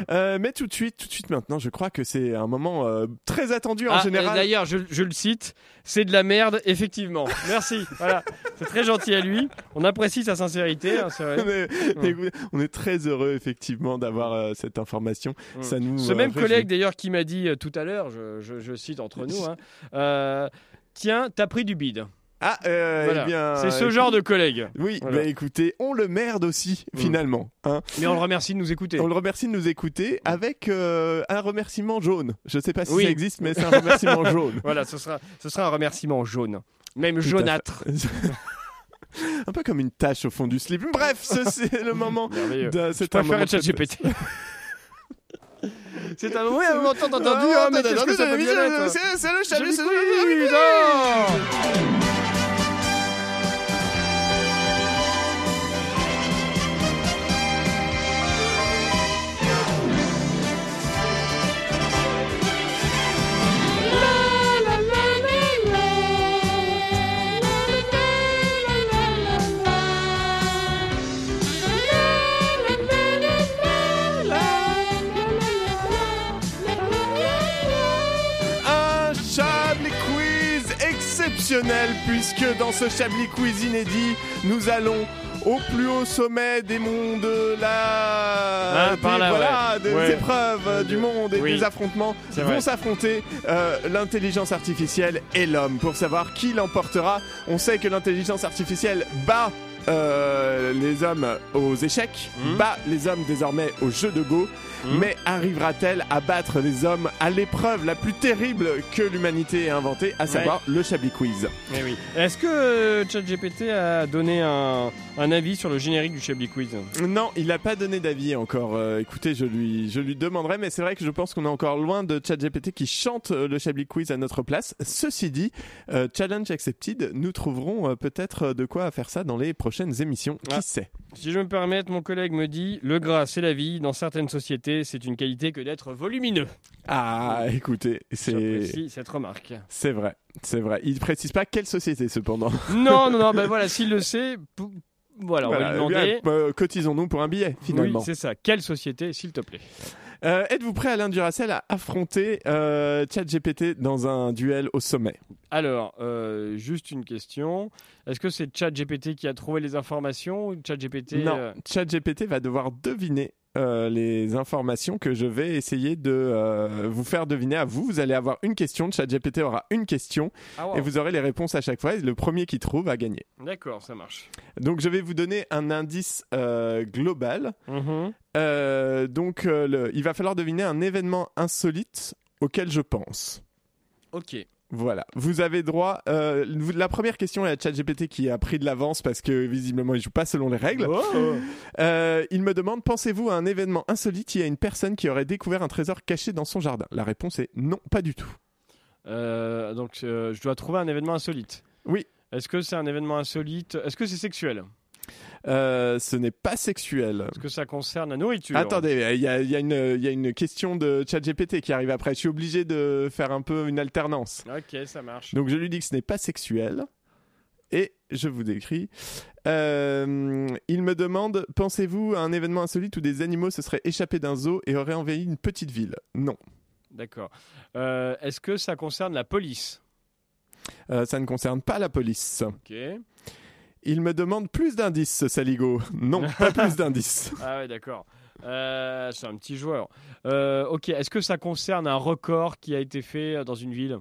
Mais tout de suite, tout de suite maintenant, je crois que c'est un moment très attendu en Ah, général. D'ailleurs, je, je le cite, c'est de la merde, effectivement. Merci. voilà, c'est très gentil à lui. On apprécie sa sincérité, hein, vrai. On est, écoute, on est très heureux effectivement d'avoir euh, cette information. Mm. Ça nous. Ce euh, même réjouit. collègue d'ailleurs qui m'a dit euh, tout à l'heure, je, je- je cite entre nous, hein, tiens, t'as pris du bide. Ah, euh, Voilà. eh bien. C'est ce genre de collègue. Oui, Voilà. bah écoutez, on le merde aussi Mm. finalement. Hein. Mais on le remercie de nous écouter. On le remercie de nous écouter avec euh, un remerciement jaune. Je sais pas si Oui. ça existe, mais c'est un remerciement *laughs* jaune. Voilà, ce sera, ce sera un remerciement jaune. Même jaunâtre. *laughs* un peu comme une tache au fond du slip. Bref, ce- c'est le moment. De- moment ChatGPT. *laughs* C'est un moment, oui, on entend entendu, hein, mais qu'est-ce que ça peut bien être C'est le chalut, c'est le exceptionnel puisque dans ce Chablis Quiz inédit, nous allons au plus haut sommet des mondes de la Ah, des, là, voilà, ouais. des Ouais. épreuves du monde et Oui. des affrontements vont s'affronter euh, l'intelligence artificielle et l'homme pour savoir qui l'emportera. On sait que l'intelligence artificielle bat euh, les hommes aux échecs, Mhm. bat les hommes désormais au jeu de Go, Mhm. mais arrivera-t-elle à battre les hommes à l'épreuve la plus terrible que l'humanité ait inventée, à savoir le Chablis Quiz Eh oui. Est-ce que euh, ChatGPT a donné un, un avis sur le générique du Chablis Quiz? Non, il n'a pas donné d'avis encore. Euh, écoutez, je lui, je lui demanderai, mais c'est vrai que je pense qu'on est encore loin de ChatGPT qui chante euh, le Chablis Quiz à notre place. Ceci dit, euh, challenge accepted, nous trouverons peut-être de quoi faire ça dans les prochaines émissions. Qui Ah. sait Si je me permets, mon collègue me dit le gras, c'est la vie. Dans certaines sociétés, c'est une qualité que d'être volumineux. Ah, écoutez, c'est, cette remarque. c'est vrai, c'est vrai. Il précise pas quelle société cependant. *laughs* non, non, non, ben voilà, s'il le sait, voilà, on va lui Voilà, demander. euh, cotisons-nous pour un billet finalement. Oui, c'est ça. Quelle société, s'il te plaît? Euh, êtes-vous prêt Alain Duracel à affronter euh, ChatGPT dans un duel au sommet? Alors, euh, juste une question. Est-ce que c'est ChatGPT qui a trouvé les informations ou ChatGPT Non, ChatGPT va devoir deviner euh, les informations que je vais essayer de euh, vous faire deviner à vous. Vous allez avoir une question, ChatGPT aura une question Ah, wow. et vous aurez les réponses à chaque fois. Et le premier qui trouve a gagné. D'accord, ça marche. Donc je vais vous donner un indice euh, global. Mhm. Donc le- il va falloir deviner un événement insolite auquel je pense. Ok. Voilà, vous avez droit. euh, la première question est à ChatGPT qui a pris de l'avance parce que visiblement il joue pas selon les règles. Oh. Euh, il me demande pensez-vous à un événement insolite? Il y a une personne qui aurait découvert un trésor caché dans son jardin. La réponse est non, pas du tout. Euh, donc, je dois trouver un événement insolite. Oui. Est-ce que c'est un événement insolite? Est-ce que c'est sexuel? Euh, ce n'est pas sexuel. Est-ce que ça concerne la nourriture Attendez, il y a, il y a une- il y a une question de ChatGPT qui arrive après. Je suis obligé de faire un peu une alternance. Ok, ça marche. Donc je lui dis que ce n'est pas sexuel. Et je vous décris. Euh, il me demande pensez-vous à un événement insolite où des animaux se seraient échappés d'un zoo et auraient envahi une petite ville? Non. D'accord. Euh, Est-ce que ça concerne la police? Euh, ça ne concerne pas la police. Ok. Il me demande plus d'indices, ce Saligo. Non, pas plus *laughs* d'indices. Ah ouais, d'accord. Euh, c'est un petit joueur. Euh, ok. Est-ce que ça concerne un record qui a été fait euh, dans une ville?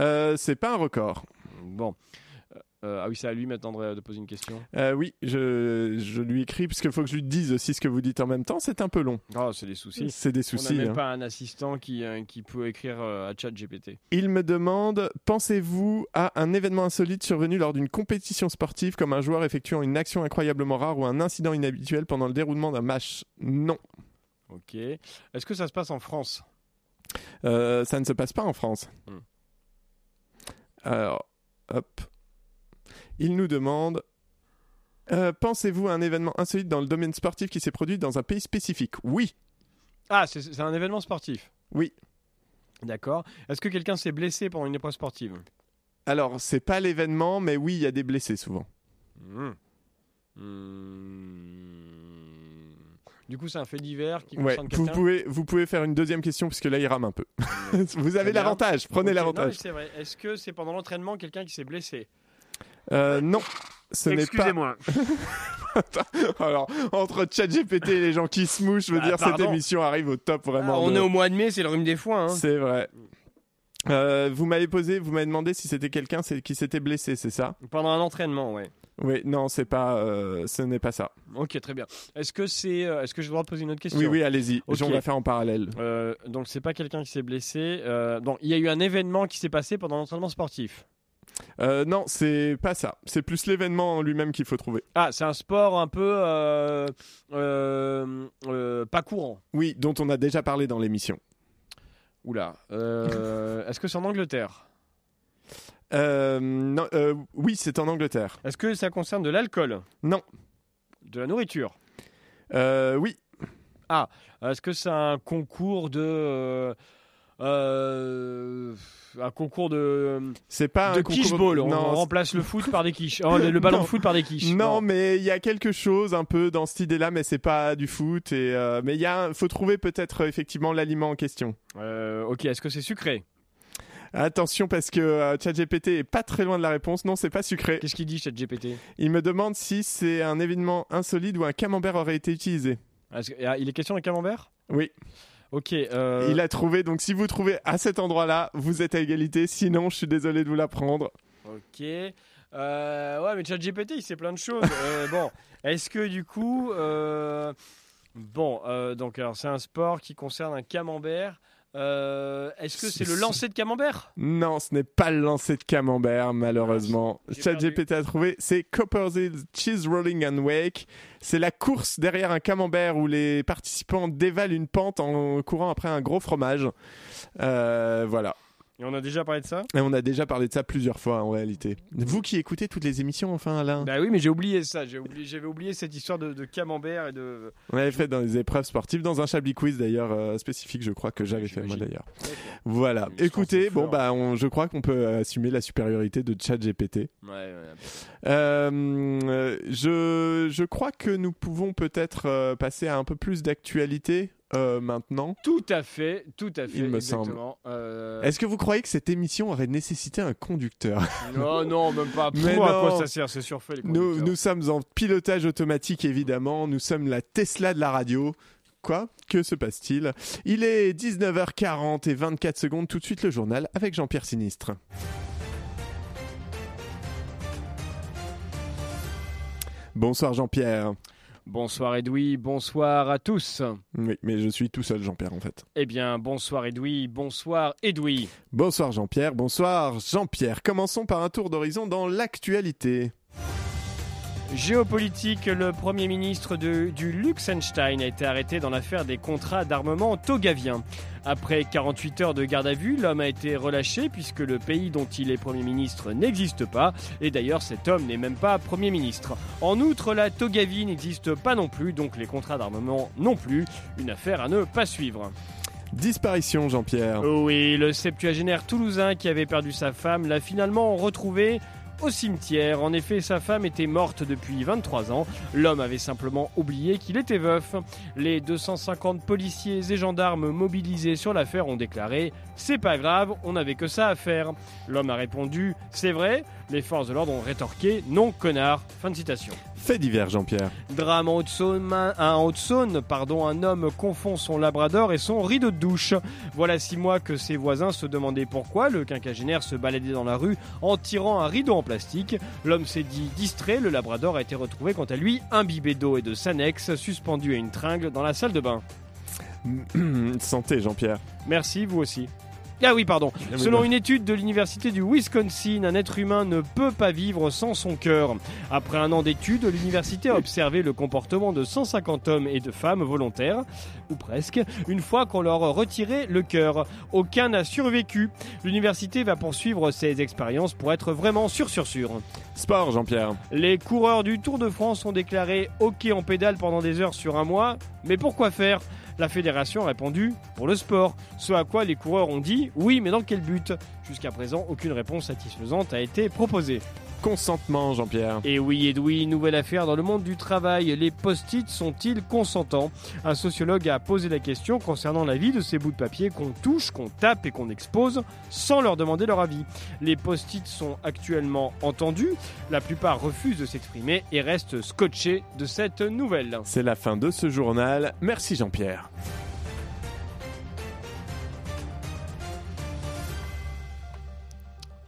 Euh, c'est pas un record. Bon. Euh, ah oui, c'est à lui maintenant de, de poser une question. Euh, oui, je, je lui écris, parce qu'il faut que je lui dise aussi ce que vous dites en même temps. C'est un peu long. Oh, c'est des soucis. C'est des On soucis. n'a même hein. pas un assistant qui, euh, qui peut écrire à chat GPT. Il me demande pensez-vous à un événement insolite survenu lors d'une compétition sportive, comme un joueur effectuant une action incroyablement rare ou un incident inhabituel pendant le déroulement d'un match? Non. Ok. Est-ce que ça se passe en France? Euh, ça ne se passe pas en France. Hmm. Alors, hop. Il nous demande euh, Pensez-vous à un événement insolite dans le domaine sportif qui s'est produit dans un pays spécifique? Oui. Ah, c'est un événement sportif Oui. D'accord. Est-ce que quelqu'un s'est blessé pendant une épreuve sportive? Alors, c'est pas l'événement, mais oui, il y a des blessés souvent. Hmm. Hmm. Du coup, c'est un fait divers qui Ouais, concerne vous pouvez, vous pouvez faire une deuxième question, puisque là, il rame un peu. *laughs* vous avez l'avantage, prenez Ok, non, mais l'avantage. c'est vrai. Est-ce que c'est pendant l'entraînement quelqu'un qui s'est blessé? Euh, non, ce n'est pas. Excusez-moi. *laughs* Alors, entre ChatGPT et les gens qui se mouchent, je veux Ah, dire, cette pardon. émission arrive au top vraiment. Ah, on de- est au mois de mai, c'est le rhume des foins. hein. C'est vrai. Euh, vous m'avez posé, vous m'avez demandé si c'était quelqu'un c'est- qui s'était blessé, c'est ça? Pendant un entraînement, ouais. Oui, non, c'est pas, euh, ce n'est pas ça. Ok, très bien. Est-ce que c'est, euh, est-ce que j'ai le droit de poser une autre question? Oui, oui, allez-y. Ok. On va faire en parallèle. Euh, donc c'est pas quelqu'un qui s'est blessé. Euh, donc il y a eu un événement qui s'est passé pendant l'entraînement sportif. Euh, non, c'est pas ça. C'est plus l'événement en lui-même qu'il faut trouver. Ah, c'est un sport un peu euh, euh, pas courant. Oui, dont on a déjà parlé dans l'émission. Oula. *laughs* Est-ce que c'est en Angleterre? Non, oui, c'est en Angleterre. Est-ce que ça concerne de l'alcool? Non. De la nourriture? Oui. Est-ce que c'est un concours de euh, un concours de C'est pas de un concours- quiche ball on, Non, remplace le foot par des quiches *laughs* Oh, le, ballon Non. de foot par des quiches Non, mais il y a quelque chose un peu dans cette idée-là, mais c'est pas du foot. Et euh, mais il y a, faut trouver peut-être euh, effectivement l'aliment en question. Euh, ok est-ce que c'est sucré? Attention parce que euh, ChatGPT est pas très loin de la réponse. Non, c'est pas sucré. qu'est-ce qu'il dit cette GPT Il me demande si c'est un événement insolite où un camembert aurait été utilisé. Est-ce que- ah, il est question de camembert? Oui, ok euh, il a trouvé. Donc si vous trouvez à cet endroit-là, vous êtes à égalité. Sinon, je suis désolé de vous l'apprendre. ok Euh, ouais, mais ChatGPT, il sait plein de choses. *laughs* Euh, bon, est-ce que du coup, bon, donc alors c'est un sport qui concerne un camembert. Euh, est-ce que c'est le lancer de camembert? Non, ce n'est pas le lancer de camembert, malheureusement. J'ai ChatGPT a trouvé, c'est Copper's Cheese Rolling and Wake. C'est la course derrière un camembert où les participants dévalent une pente en courant après un gros fromage. Euh, voilà. Et on a déjà parlé de ça Et on a déjà parlé de ça plusieurs fois en réalité. Vous qui écoutez toutes les émissions, enfin, Alain Bah oui, mais j'ai oublié ça. J'ai oublié- J'avais oublié cette histoire de, de camembert et de. On l'avait fait dans les épreuves sportives, dans un Chablis Quiz d'ailleurs euh, spécifique, je crois que j'avais fait moi d'ailleurs. Voilà. Écoutez, bon bah, on- je crois qu'on peut assumer la supériorité de ChatGPT. Ouais, ouais. Euh, euh, je, je crois que nous pouvons peut-être euh, passer à un peu plus d'actualité euh, maintenant. Tout à fait, tout à fait. Il me exactement. Euh, Est-ce que vous croyez que cette émission aurait nécessité un conducteur? *laughs* Non, non, même pas. Mais Pour, à quoi non. ça sert C'est surfait les nous sommes en pilotage automatique évidemment, nous sommes la Tesla de la radio. Quoi? Que se passe-t-il? Il est 19h40 et 24 secondes, tout de suite le journal avec Jean-Pierre Sinistre. Bonsoir Jean-Pierre. Bonsoir Edoui, bonsoir à tous. Oui, mais je suis tout seul Jean-Pierre en fait. Eh bien, bonsoir Edoui, bonsoir Edoui. Bonsoir Jean-Pierre, bonsoir Jean-Pierre. Commençons par un tour d'horizon dans l'actualité. Géopolitique, le Premier ministre de- du Luxembourg a été arrêté dans l'affaire des contrats d'armement togaviens. Après 48 heures de garde à vue, l'homme a été relâché puisque le pays dont il est Premier ministre n'existe pas. Et d'ailleurs, cet homme n'est même pas Premier ministre. En outre, la Togavie n'existe pas non plus, donc les contrats d'armement non plus. Une affaire à ne pas suivre. Disparition Jean-Pierre. Oui, le septuagénaire toulousain qui avait perdu sa femme l'a finalement retrouvé au cimetière. En effet, sa femme était morte depuis 23 ans. L'homme avait simplement oublié qu'il était veuf. Les 250 policiers et gendarmes mobilisés sur l'affaire ont déclaré C'est pas grave, on n'avait que ça à faire. L'homme a répondu C'est vrai. Les forces de l'ordre ont rétorqué Non, connard. Fin de citation. Fait divers Jean-Pierre. Drame en Haute-Saône, un- Haute-Saône, pardon, un homme confond son labrador et son rideau de douche. Voilà six mois que ses voisins se demandaient pourquoi le quinquagénaire se baladait dans la rue en tirant un rideau en plastique. L'homme s'est dit distrait, le labrador a été retrouvé quant à lui imbibé d'eau et de Sanex, suspendu à une tringle dans la salle de bain. *clears throat* Santé Jean-Pierre. Merci, vous aussi. Ah oui, pardon. oui, Selon bah. une étude de l'université du Wisconsin, un être humain ne peut pas vivre sans son cœur. Après un an d'études, l'université a observé le comportement de 150 hommes et de femmes volontaires, ou presque, une fois qu'on leur retirait le cœur. Aucun n'a survécu. L'université va poursuivre ces expériences pour être vraiment sûr sûr sûr. Sport Jean-Pierre. Les coureurs du Tour de France ont déclaré OK en pédale pendant des heures sur un mois, mais pourquoi faire? La fédération a répondu pour le sport. Ce à quoi les coureurs ont dit oui, mais dans quel but? Jusqu'à présent, aucune réponse satisfaisante a été proposée. Consentement Jean-Pierre. Et oui, Edoui, nouvelle affaire dans le monde du travail. Les post-it sont-ils consentants? Un sociologue a posé la question concernant la vie de ces bouts de papier qu'on touche, qu'on tape et qu'on expose sans leur demander leur avis. Les post-it sont actuellement entendus, la plupart refusent de s'exprimer et restent scotchés de cette nouvelle. C'est la fin de ce journal. Merci Jean-Pierre.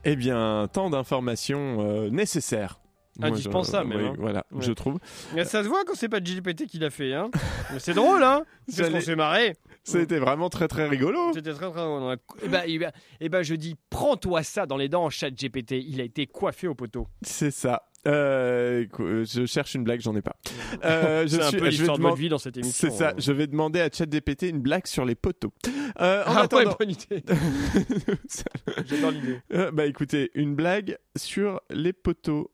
Eh bien, tant d'informations euh, nécessaires. Indispensable, même, hein. Voilà, Ouais. je trouve. Mais ça se voit quand c'est pas GPT qui l'a fait, hein Mais c'est drôle, hein *laughs* C'est J'allais- qu'on s'est marré. C'était vraiment très très rigolo. C'était très très drôle. Eh ben, eh ben, eh ben, je dis, prends-toi ça dans les dents, chat GPT. Il a été coiffé au poteau. C'est ça. Euh, euh, je cherche une blague, j'en ai pas. *laughs* Euh, je C'est un peu l'histoire de vie dans cette émission. C'est ça. hein. Je vais demander à ChatGPT une blague sur les poteaux. Euh, en Ah ouais, attendant- bonne idée. *laughs* J'adore l'idée. Bah écoutez, une blague sur les poteaux.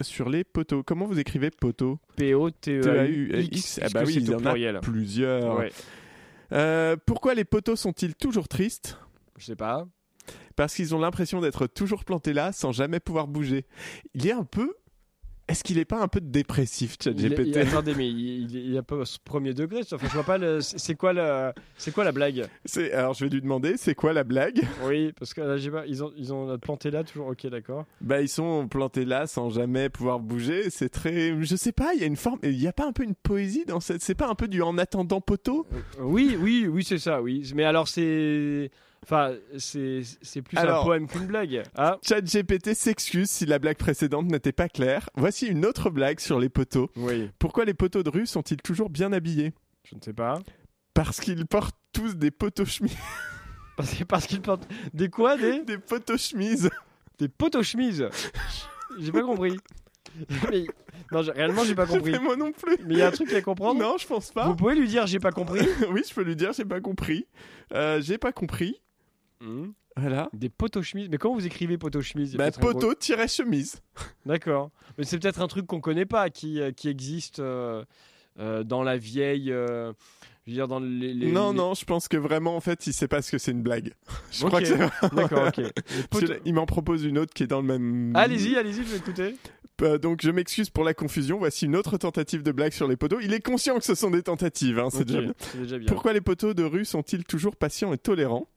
Sur les poteaux. Comment vous écrivez poteau? P-O-T-E-A-U-X. Ah bah oui, il y en a plusieurs. Ouais. Euh, pourquoi les poteaux sont-ils toujours tristes? Je sais pas. Parce qu'ils ont l'impression d'être toujours plantés là sans jamais pouvoir bouger. Il est un peu. Est-ce qu'il est pas un peu dépressif, Il, il- ChatGPT attendez, mais il, il, il a pas ce premier degré. Enfin, je vois pas. le- C'est c'est quoi la, c'est quoi la blague? C'est alors je vais lui demander, c'est quoi la blague? Oui, parce que là, j'ai pas. Ils ont, ils ont planté là toujours. Ok, d'accord. Bah ils sont plantés là sans jamais pouvoir bouger. C'est très, je sais pas. Il y a une forme. Il y a pas un peu une poésie dans cette. C'est pas un peu du en attendant poteau? Oui, oui, oui, c'est ça. Oui, mais alors c'est. Enfin, c'est plus Alors- un poème qu'une blague. Ah, ChatGPT s'excuse si la blague précédente n'était pas claire. Voici une autre blague sur les poteaux. oui, Pourquoi les poteaux de rue sont-ils toujours bien habillés? Je ne sais pas. Parce qu'ils portent tous des poteaux chemises. Parce, que- parce qu'il porte des quoi Des, des poteaux chemises. des poteaux chemises. J'ai pas compris. Mais- non, réellement, j'ai pas *laughs* compris. Mais moi non plus. Mais il y a un truc à comprendre? Non, je pense pas. Vous pouvez lui dire j'ai pas compris. *laughs* oui, je peux lui dire, j'ai pas compris. Euh, j'ai pas compris. Voilà. Des poteaux chemises. Mais comment vous écrivez poteaux chemises Bah, poteau-chemise. *laughs* D'accord. Mais c'est peut-être un truc qu'on connaît pas, qui, euh, qui existe euh, euh, dans la vieille. euh, je veux dire, dans les. les- non, les- non, je pense que vraiment, en fait, il sait pas ce que c'est une blague. *laughs* Je crois que D'accord, ok. *laughs* Poteaux- Il m'en propose une autre qui est dans le même. Allez-y, allez-y, je vais écouter. Euh, donc, je m'excuse pour la confusion. Voici une autre tentative de blague sur les poteaux. Il est conscient que ce sont des tentatives, hein, déjà c'est déjà bien. Pourquoi les poteaux de rue sont-ils toujours patients et tolérants?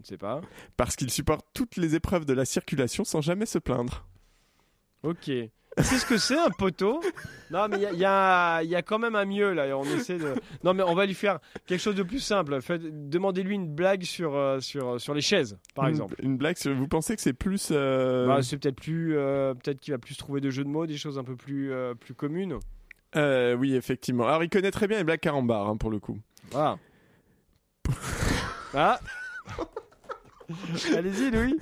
Je ne sais pas. Parce qu'ils supportent toutes les épreuves de la circulation sans jamais se plaindre. Ok. C'est ce que c'est un poteau? Non, mais il y y, y a quand même un mieux là. On essaie de. *laughs* Non, mais on va lui faire quelque chose de plus simple. Faites- Demandez-lui une blague sur, euh, sur, sur les chaises, par Une- exemple. Une, blague, sur- vous pensez que c'est plus. euh, Bah, c'est peut-être plus, euh, peut-être qu'il va plus trouver de jeux de mots, des choses un peu plus, euh, plus communes. euh, oui, effectivement. Alors, il connaît très bien les blagues carambar, hein, pour le coup. Voilà. Ah. *laughs* *laughs* *laughs* Allez-y, Louis.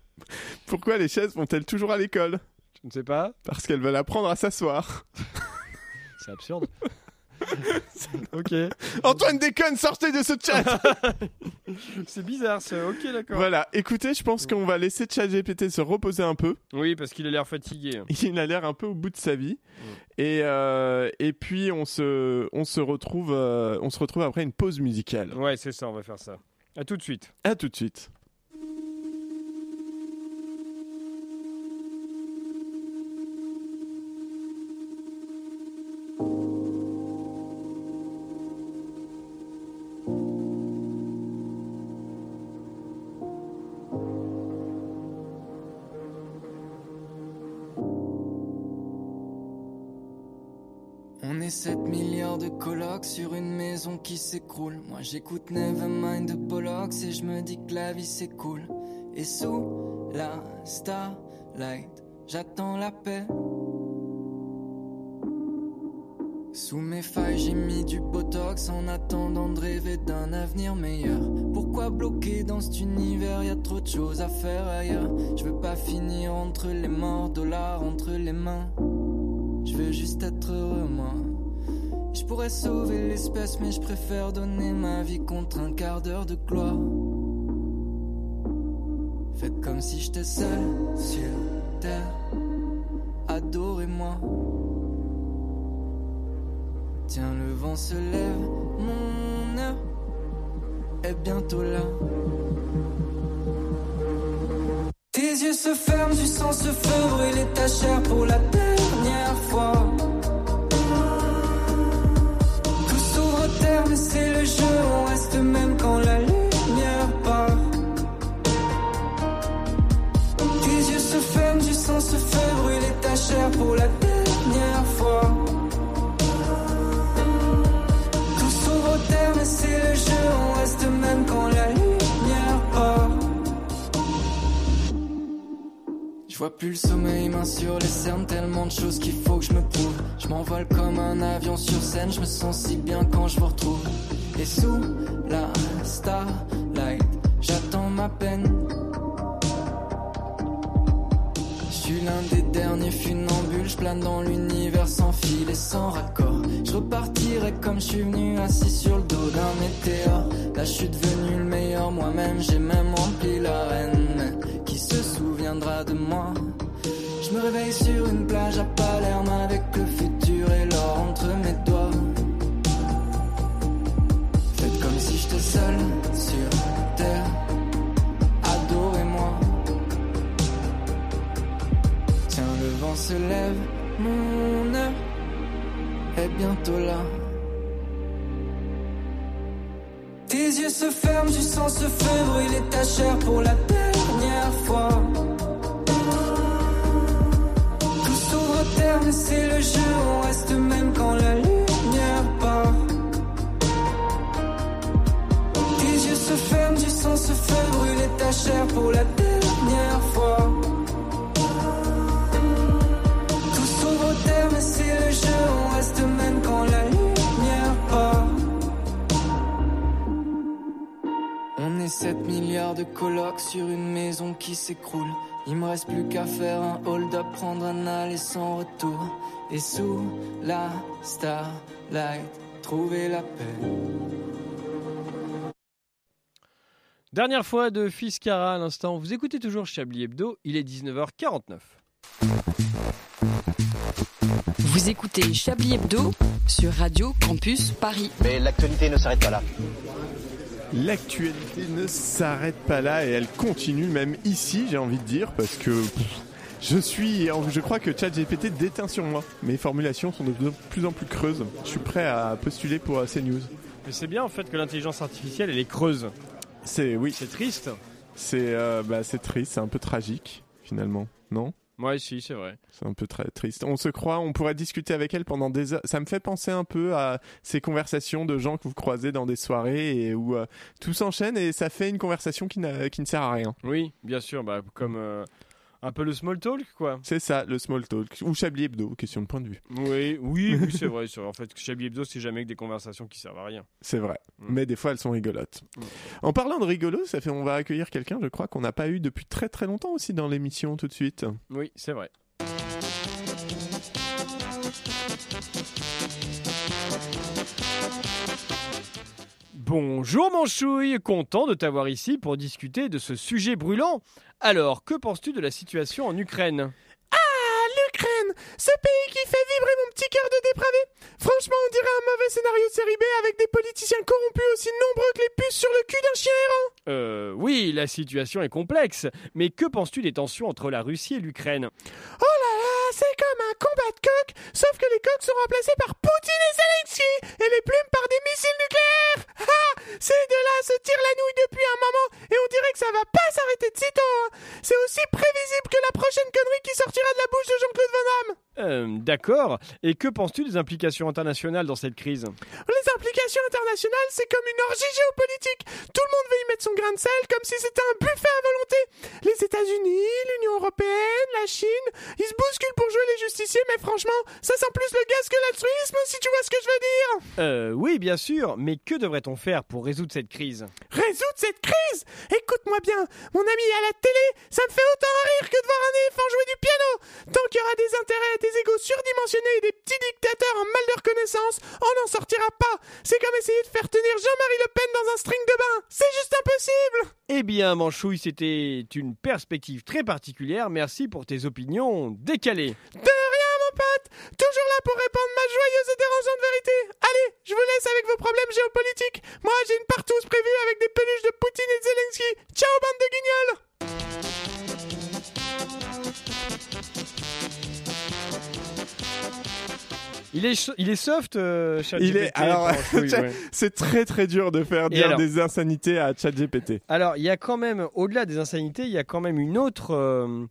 *laughs* Pourquoi les chaises vont-elles toujours à l'école? Je ne sais pas. Parce qu'elles veulent apprendre à s'asseoir. *laughs* C'est absurde. ok. Antoine déconne, sortez de ce chat C'est bizarre, ça. Ok, d'accord. Voilà, écoutez, je pense qu'on va laisser ChatGPT se reposer un peu. Oui, parce qu'il a l'air fatigué. Il a l'air un peu au bout de sa vie. Et, euh, et puis, on se, on, se retrouve, euh, on se retrouve après une pause musicale. Ouais, c'est ça, on va faire ça. À tout de suite. À tout de suite. De colocs sur une maison qui s'écroule. Moi j'écoute Nevermind de Pollux et je me dis que la vie c'est cool. Et sous la starlight, j'attends la paix. Sous mes failles, j'ai mis du botox en attendant de rêver d'un avenir meilleur. Pourquoi bloquer dans cet univers? Y a trop de choses à faire ailleurs. Je veux pas finir entre les morts, dollars entre les mains. Je veux juste être heureux, moi. Je pourrais sauver l'espèce, mais je préfère donner ma vie contre un quart d'heure de gloire. Faites comme si j'étais seul sur terre. Adorez-moi. Tiens, le vent se lève, mon heure est bientôt là. Tes yeux se ferment, du sang se fait brûler ta chair pour la dernière fois. Vois plus le sommeil, main sur les cernes, tellement de choses qu'il faut que je me prouve. Je m'envole comme un avion sur scène, je me sens si bien quand je vous retrouve. Et sous la starlight, j'attends ma peine. Je suis l'un des derniers funambules, je plane dans l'univers sans fil et sans raccord. Je repartirai comme je suis venu, assis sur le dos d'un météore. Là, je suis devenu le meilleur moi-même, j'ai même rempli l'arène. Qui se souviendra de moi Je me réveille sur une plage à Palerme avec le futur et l'or entre mes doigts. Faites comme si j'étais seul sur terre. Adorez-moi. Tiens, le vent se lève, mon heure est bientôt là. Tes yeux se ferment, du sang se fait brûler ta chair pour la dernière fois. Tout s'ouvre terme, c'est le jeu, milliards de colocs sur une maison qui s'écroule. Il me reste plus qu'à faire un hold-up, prendre un aller sans retour. Et sous la starlight, trouver la paix. Dernière fois de Fiscara à l'instant. Vous écoutez toujours Chablis Hebdo, il est 19h49. Vous écoutez Chablis Hebdo sur Radio Campus Paris. Mais l'actualité ne s'arrête pas là. L'actualité ne s'arrête pas là et elle continue même ici, j'ai envie de dire, parce que je suis, je crois que ChatGPT déteint sur moi. Mes formulations sont de plus en plus creuses. Je suis prêt à postuler pour euh, CNews. Mais c'est bien en fait que l'intelligence artificielle elle est creuse. C'est oui, C'est triste. c'est euh, bah, c'est triste, c'est un peu tragique finalement, non? Ouais, si, c'est vrai. C'est un peu très triste. On se croit, on pourrait discuter avec elle pendant des heures. Ça me fait penser un peu à ces conversations de gens que vous croisez dans des soirées et où euh, tout s'enchaîne et ça fait une conversation qui, qui ne sert à rien. Oui, bien sûr, bah, comme euh, un peu le small talk, quoi. C'est ça, le small talk. Ou Chablis Hebdo, question de point de vue. Oui, oui, oui, *laughs* c'est vrai. c'est vrai. En fait, Chablis Hebdo, c'est jamais que des conversations qui servent à rien. C'est vrai. Mm. Mais des fois, elles sont rigolotes. Mm. En parlant de rigolo, ça fait, on va accueillir quelqu'un, je crois, qu'on n'a pas eu depuis très très longtemps aussi dans l'émission tout de suite. Oui, c'est vrai. Bonjour Manchouille, content de t'avoir ici pour discuter de ce sujet brûlant. Alors, que penses-tu de la situation en Ukraine? Ah, l'Ukraine! Ce pays qui fait vibrer mon petit cœur de dépravé. Franchement, on dirait un mauvais scénario de série B avec des politiciens corrompus aussi nombreux que les puces sur le cul d'un chien errant. Euh, oui, la situation est complexe, mais que penses-tu des tensions entre la Russie et l'Ukraine? Oh là là, c'est comme un combat de coqs, sauf que les coqs sont remplacés par Poutine et Zelensky, et les plumes par des missiles nucléaires Ah Ces deux-là se tirent la nouille depuis un moment, et on dirait que ça va pas s'arrêter de sitôt hein. C'est aussi prévisible que la prochaine connerie qui sortira de la bouche de Jean-Claude Van Damme Euh, d'accord. Et que penses-tu des implications internationales dans cette crise? Les implications internationales, c'est comme une orgie géopolitique. Tout le monde veut y mettre son grain de sel comme si c'était un buffet à volonté. Les États-Unis, l'Union européenne, la Chine, ils se bousculent pour jouer les justiciers, mais franchement, ça sent plus le gaz que l'altruisme, si tu vois ce que je veux dire. Euh, oui, bien sûr, mais que devrait-on faire pour résoudre cette crise? Résoudre cette crise? Écoute-moi bien, mon ami à la télé, ça me fait autant rire que de voir un éléphant jouer du piano. Tant qu'il y aura des intérêts, des égos surdimensionnés et des petits dictateurs en mal de reconnaissance, on n'en sortira pas. C'est comme essayer de faire tenir Jean-Marie Le Pen dans un string de bain. C'est juste impossible. Eh bien, Manchouille, c'était une perspective très particulière. Merci pour tes opinions décalées. De rien, mon pote. Toujours là pour répandre ma joyeuse et dérangeante vérité. Allez, je vous laisse avec vos problèmes géopolitiques. Moi, j'ai une partouze prévue avec des peluches de Poutine et de Zelensky. Ciao, bande de guignols. Il est, il est soft, euh, ChatGPT, Il est alors ouais. c'est très très dur de faire dire alors des insanités à ChatGPT. Alors, il y a quand même, au-delà des insanités, il y a quand même une autre euh,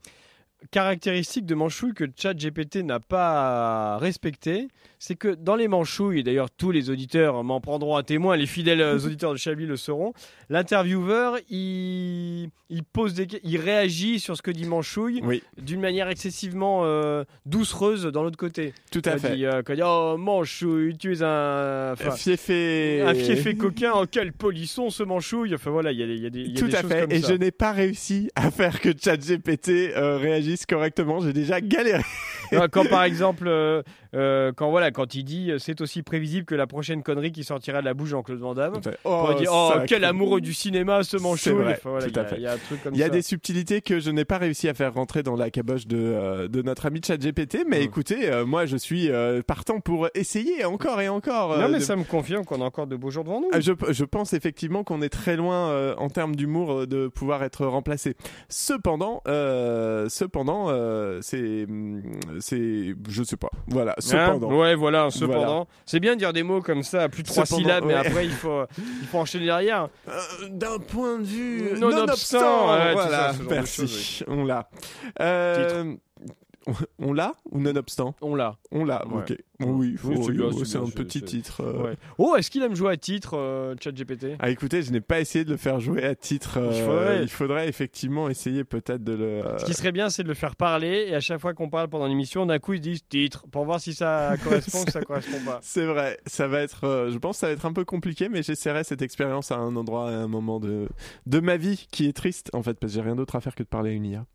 caractéristique de Manchouille que ChatGPT n'a pas respectée. C'est que dans les Manchouilles, et d'ailleurs tous les auditeurs m'en prendront à témoin, les fidèles *laughs* auditeurs de Chablis le sauront, l'intervieweur, il, il, pose des, il réagit sur ce que dit Manchouille Oui, d'une manière excessivement euh, doucereuse dans l'autre côté. tout à Quand fait. dit, euh, quand il dit, oh Manchouille, tu es un... enfin, Fiefé. un fiefé coquin, oh, quel polisson ce Manchouille. Enfin voilà, il y a y a des, y a Tout des à choses fait. comme Et ça. je n'ai pas réussi à faire que ChatGPT euh, réagisse correctement. J'ai déjà galéré. *laughs* Non, quand par exemple, euh, euh, quand voilà, quand il dit, c'est aussi prévisible que la prochaine connerie qui sortira de la bouche de Jean-Claude Van Damme. Oh, on dit, oh, quel amoureux du cinéma ce Enfin, voilà, il y a- y a un truc comme Il y a ça. des subtilités que je n'ai pas réussi à faire rentrer dans la caboche de, euh, de notre ami ChatGPT, mais Mm. écoutez, moi je suis partant pour essayer encore et encore. Non mais de- ça me confirme qu'on a encore de beaux jours devant nous. Ah, Je, je pense effectivement qu'on est très loin en termes d'humour de pouvoir être remplacé. Cependant, cependant, c'est, hum, c'est, je sais pas. Voilà. Hein Cependant. ouais, voilà, cependant. Voilà. C'est bien de dire des mots comme ça à plus de trois syllabes, mais ouais. après il faut, il faut enchaîner derrière. Euh, D'un point de vue Nonobstant, ouais, tout voilà. ça, ce genre de Merci. choses, On l'a. Euh, On l'a ou nonobstant? On l'a. On l'a, Ouais. ok. Oui, Oui, c'est oui, un petit titre. euh. Ouais. Oh, est-ce qu'il aime jouer à titre, euh, ChatGPT? Ah écoutez, je n'ai pas essayé de le faire jouer à titre. euh, Il faudrait. il faudrait effectivement essayer peut-être de le. euh, Ce qui serait bien, c'est de le faire parler et à chaque fois qu'on parle pendant l'émission, d'un coup, ils disent titre pour voir si ça *laughs* correspond ou ça correspond pas. C'est vrai, ça va être, euh, je pense, que ça va être un peu compliqué, mais j'essaierai cette expérience à un endroit, à un moment de de ma vie qui est triste en fait, parce que j'ai rien d'autre à faire que de parler à une IA.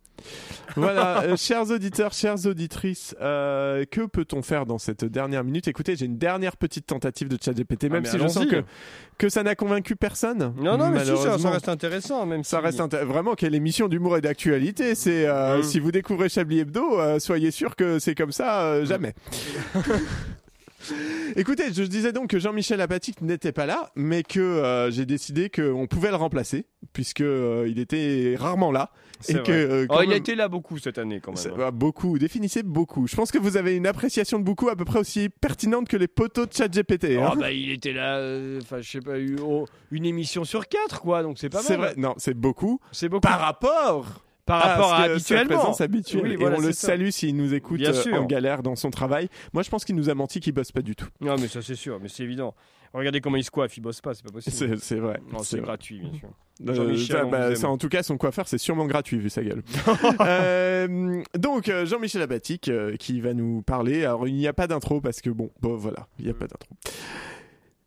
Voilà, euh, chers auditeurs, chères auditrices, euh, que peut-on faire dans cette dernière minute? Écoutez, j'ai une dernière petite tentative de ChatGPT, Ah, même si je sens que que ça n'a convaincu personne. Non, non, mais si, ça, reste intéressant, même Ça si- reste vraiment quelle émission d'humour et d'actualité. C'est euh, Mm. si vous découvrez Chablis Hebdo, soyez sûr que c'est comme ça euh, jamais. *laughs* Écoutez, je disais donc que Jean-Michel Apatique n'était pas là, mais que euh, j'ai décidé qu'on pouvait le remplacer puisque euh, il était rarement là et que euh, Oh, il a même- été là beaucoup cette année quand même. beaucoup, définissez beaucoup. Je pense que vous avez une appréciation de beaucoup à peu près aussi pertinente que les poteaux de ChatGPT. hein. Oh, bah, il était là, euh, enfin, je sais pas, eu- oh, une émission sur quatre, quoi, donc c'est pas mal. c'est vrai, non, c'est beaucoup. C'est beaucoup. Par rapport Par rapport à que- sa habituellement. présence habituelle. Oui, et voilà, on le ça. salue s'il nous écoute Bien euh, sûr. en galère dans son travail. Moi, je pense qu'il nous a menti qu'il bosse pas du tout. Non, mais ça c'est sûr, mais c'est évident. Regardez comment il se coiffe, il bosse pas, c'est pas possible. C'est vrai. C'est gratuit, bien sûr. Euh, ça, bah, ça, en tout cas, son coiffeur, c'est sûrement gratuit vu sa gueule. *laughs* Euh, donc, Jean-Michel Abatic euh, qui va nous parler. Alors, il n'y a pas d'intro parce que, bon, bon voilà, il n'y a pas d'intro.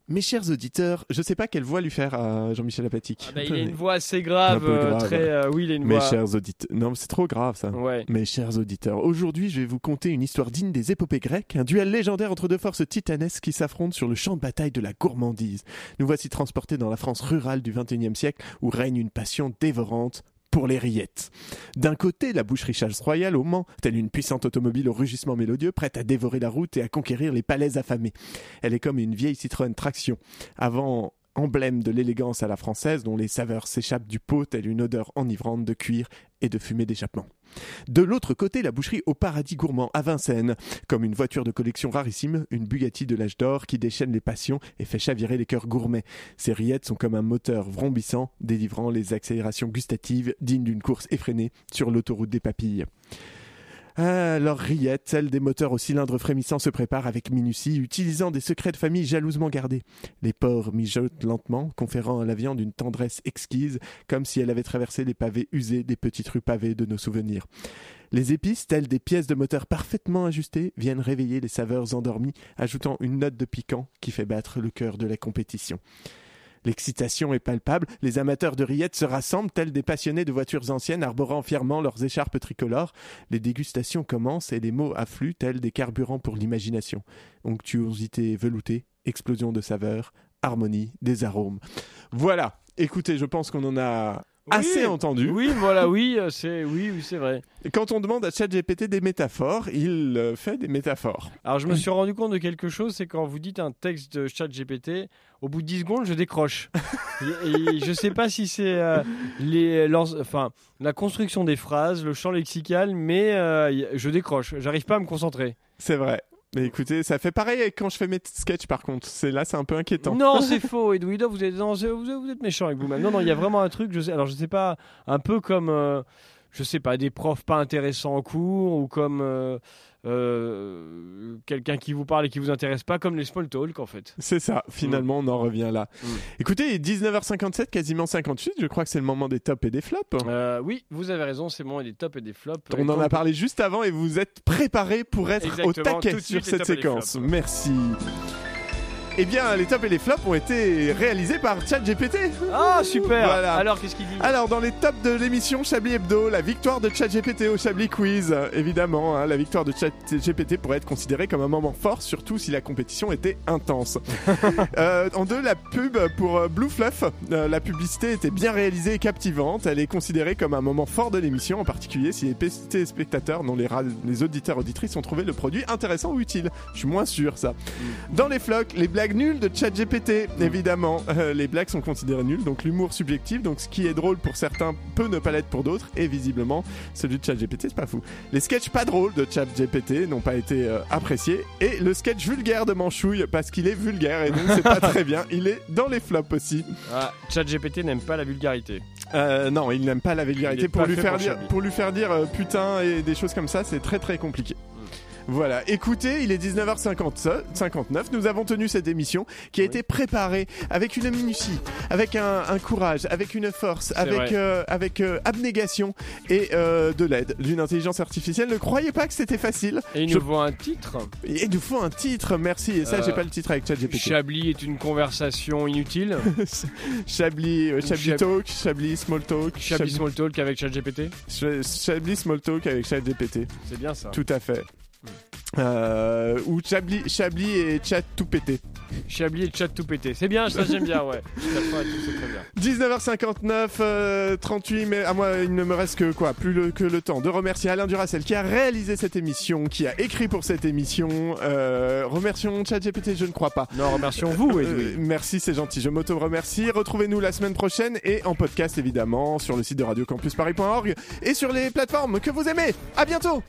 Mes chers auditeurs, je sais pas quelle voix lui faire à Jean-Michel Apatique. Ah bah, il a une voix assez grave, euh, grave. très. euh, oui, il a une Mes voix. chers auditeurs. Non, c'est trop grave ça. Ouais. Mes chers auditeurs, aujourd'hui je vais vous conter une histoire digne des épopées grecques, un duel légendaire entre deux forces titanesques qui s'affrontent sur le champ de bataille de la gourmandise. Nous voici transportés dans la France rurale du XXIe siècle où règne une passion dévorante pour les rillettes. D'un côté, la boucherie Chasse Royale au Mans, telle une puissante automobile au rugissement mélodieux, prête à dévorer la route et à conquérir les palais affamés. Elle est comme une vieille Citroën traction, avant emblème de l'élégance à la française dont les saveurs s'échappent du pot telle une odeur enivrante de cuir et de fumée d'échappement. De l'autre côté, la boucherie au paradis gourmand à Vincennes, comme une voiture de collection rarissime, une Bugatti de l'âge d'or qui déchaîne les passions et fait chavirer les cœurs gourmets. Ces rillettes sont comme un moteur vrombissant, délivrant les accélérations gustatives dignes d'une course effrénée sur l'autoroute des papilles. Ah, leurs rillettes, celles des moteurs au cylindre frémissant, se préparent avec minutie, utilisant des secrets de famille jalousement gardés. Les porcs mijotent lentement, conférant à la viande une tendresse exquise, comme si elle avait traversé les pavés usés des petites rues pavées de nos souvenirs. Les épices, telles des pièces de moteur parfaitement ajustées, viennent réveiller les saveurs endormies, ajoutant une note de piquant qui fait battre le cœur de la compétition. L'excitation est palpable, les amateurs de rillettes se rassemblent tels des passionnés de voitures anciennes arborant fièrement leurs écharpes tricolores. Les dégustations commencent et les mots affluent tels des carburants pour l'imagination. Onctuosité veloutée, explosion de saveurs, harmonie des arômes. Voilà, écoutez, je pense qu'on en a assez entendu. Oui, voilà, oui, euh, c'est oui, oui, c'est vrai. Et quand on demande à ChatGPT des métaphores, il euh, fait des métaphores. Alors je me suis rendu compte de quelque chose, c'est quand vous dites un texte de chat GPT, au bout de 10 secondes, je décroche. *laughs* et, et je sais pas si c'est euh, les, leurs- enfin, la construction des phrases, le champ lexical, mais euh, je décroche. J'arrive pas à me concentrer. C'est vrai. Mais écoutez, ça fait pareil avec quand je fais mes sketchs par contre. C'est là, c'est un peu inquiétant. Non, *laughs* c'est faux. Edwido, vous êtes, non, c'est- vous, êtes- vous êtes méchant avec vous-même. Non, non, il y a vraiment un truc. Je sais, alors, je sais pas, un peu comme, euh, je sais pas, des profs pas intéressants en cours ou comme euh, euh, quelqu'un qui vous parle et qui vous intéresse pas, comme les small talk en fait. C'est ça, finalement, on en revient là. Mm. Écoutez, il est 19h57, quasiment 58, je crois que c'est le moment des tops et des flops. Euh, oui, vous avez raison, c'est y a des tops et des flops. On en a parlé juste avant et vous êtes préparés pour être Exactement, au taquet sur cette séquence. Merci. Eh bien, les tops et les flops ont été réalisés par ChatGPT. Ah, super Voilà. Alors, qu'est-ce qu'il dit Alors, dans les tops de l'émission Chablis Hebdo, la victoire de ChatGPT au Chablis Quiz. Évidemment, hein, la victoire de ChatGPT pourrait être considérée comme un moment fort, surtout si la compétition était intense. *laughs* Euh, en deux, la pub pour euh, Blue Fluff. Euh, la publicité était bien réalisée et captivante. Elle est considérée comme un moment fort de l'émission, en particulier si les téléspectateurs, dont les, auditeurs auditrices ont trouvé le produit intéressant ou utile. Je suis moins sûr, ça. Dans les flocs, les blagues blagues nulles de ChatGPT, évidemment. *laughs* Euh, les blagues sont considérées nulles, donc l'humour subjectif, donc ce qui est drôle pour certains peut ne pas l'être pour d'autres, et visiblement, celui de ChatGPT, c'est pas fou. Les sketchs pas drôles de ChatGPT n'ont pas été euh, appréciés, et le sketch vulgaire de Manchouille, parce qu'il est vulgaire, et donc c'est pas *laughs* très bien, il est dans les flops aussi. Ah, ChatGPT n'aime pas la vulgarité. Euh, non, il n'aime pas la vulgarité. Pour lui, faire pour dire, Chablis. pour lui faire dire putain et des choses comme ça, c'est très très compliqué. Voilà, écoutez, il est 19h59, nous avons tenu cette émission qui a été préparée avec une minutie, avec un, un courage, avec une force, avec, euh, avec euh, abnégation et euh, de l'aide d'une intelligence artificielle. Ne croyez pas que c'était facile. Et il Je- nous faut un titre. Et il nous faut un titre, merci. Et ça, j'ai pas le titre avec ChatGPT. Chablis est une conversation inutile. *laughs* Chablis, Chablis Chab- Talk, Chablis Small Talk, Chablis Small Talk avec ChatGPT. Ch- Chablis Small Talk avec ChatGPT. C'est bien ça. Tout à fait. Euh, ou Chablis, Chablis et Chat tout pété. Chablis et chat tout pété. C'est bien, ça j'aime bien, ouais. *laughs* Quatre fois, c'est très bien. 19h59, euh, 38, mais à moi il ne me reste que quoi, plus le- que le temps de remercier Alain Duracel qui a réalisé cette émission, qui a écrit pour cette émission. Euh, remercions ChatGPT, je ne crois pas. Non, remercions vous, Euh, Edoui. merci, c'est gentil. Je m'auto-remercie. Retrouvez-nous la semaine prochaine et en podcast évidemment sur le site de radiocampusparis.org et sur les plateformes que vous aimez. À bientôt.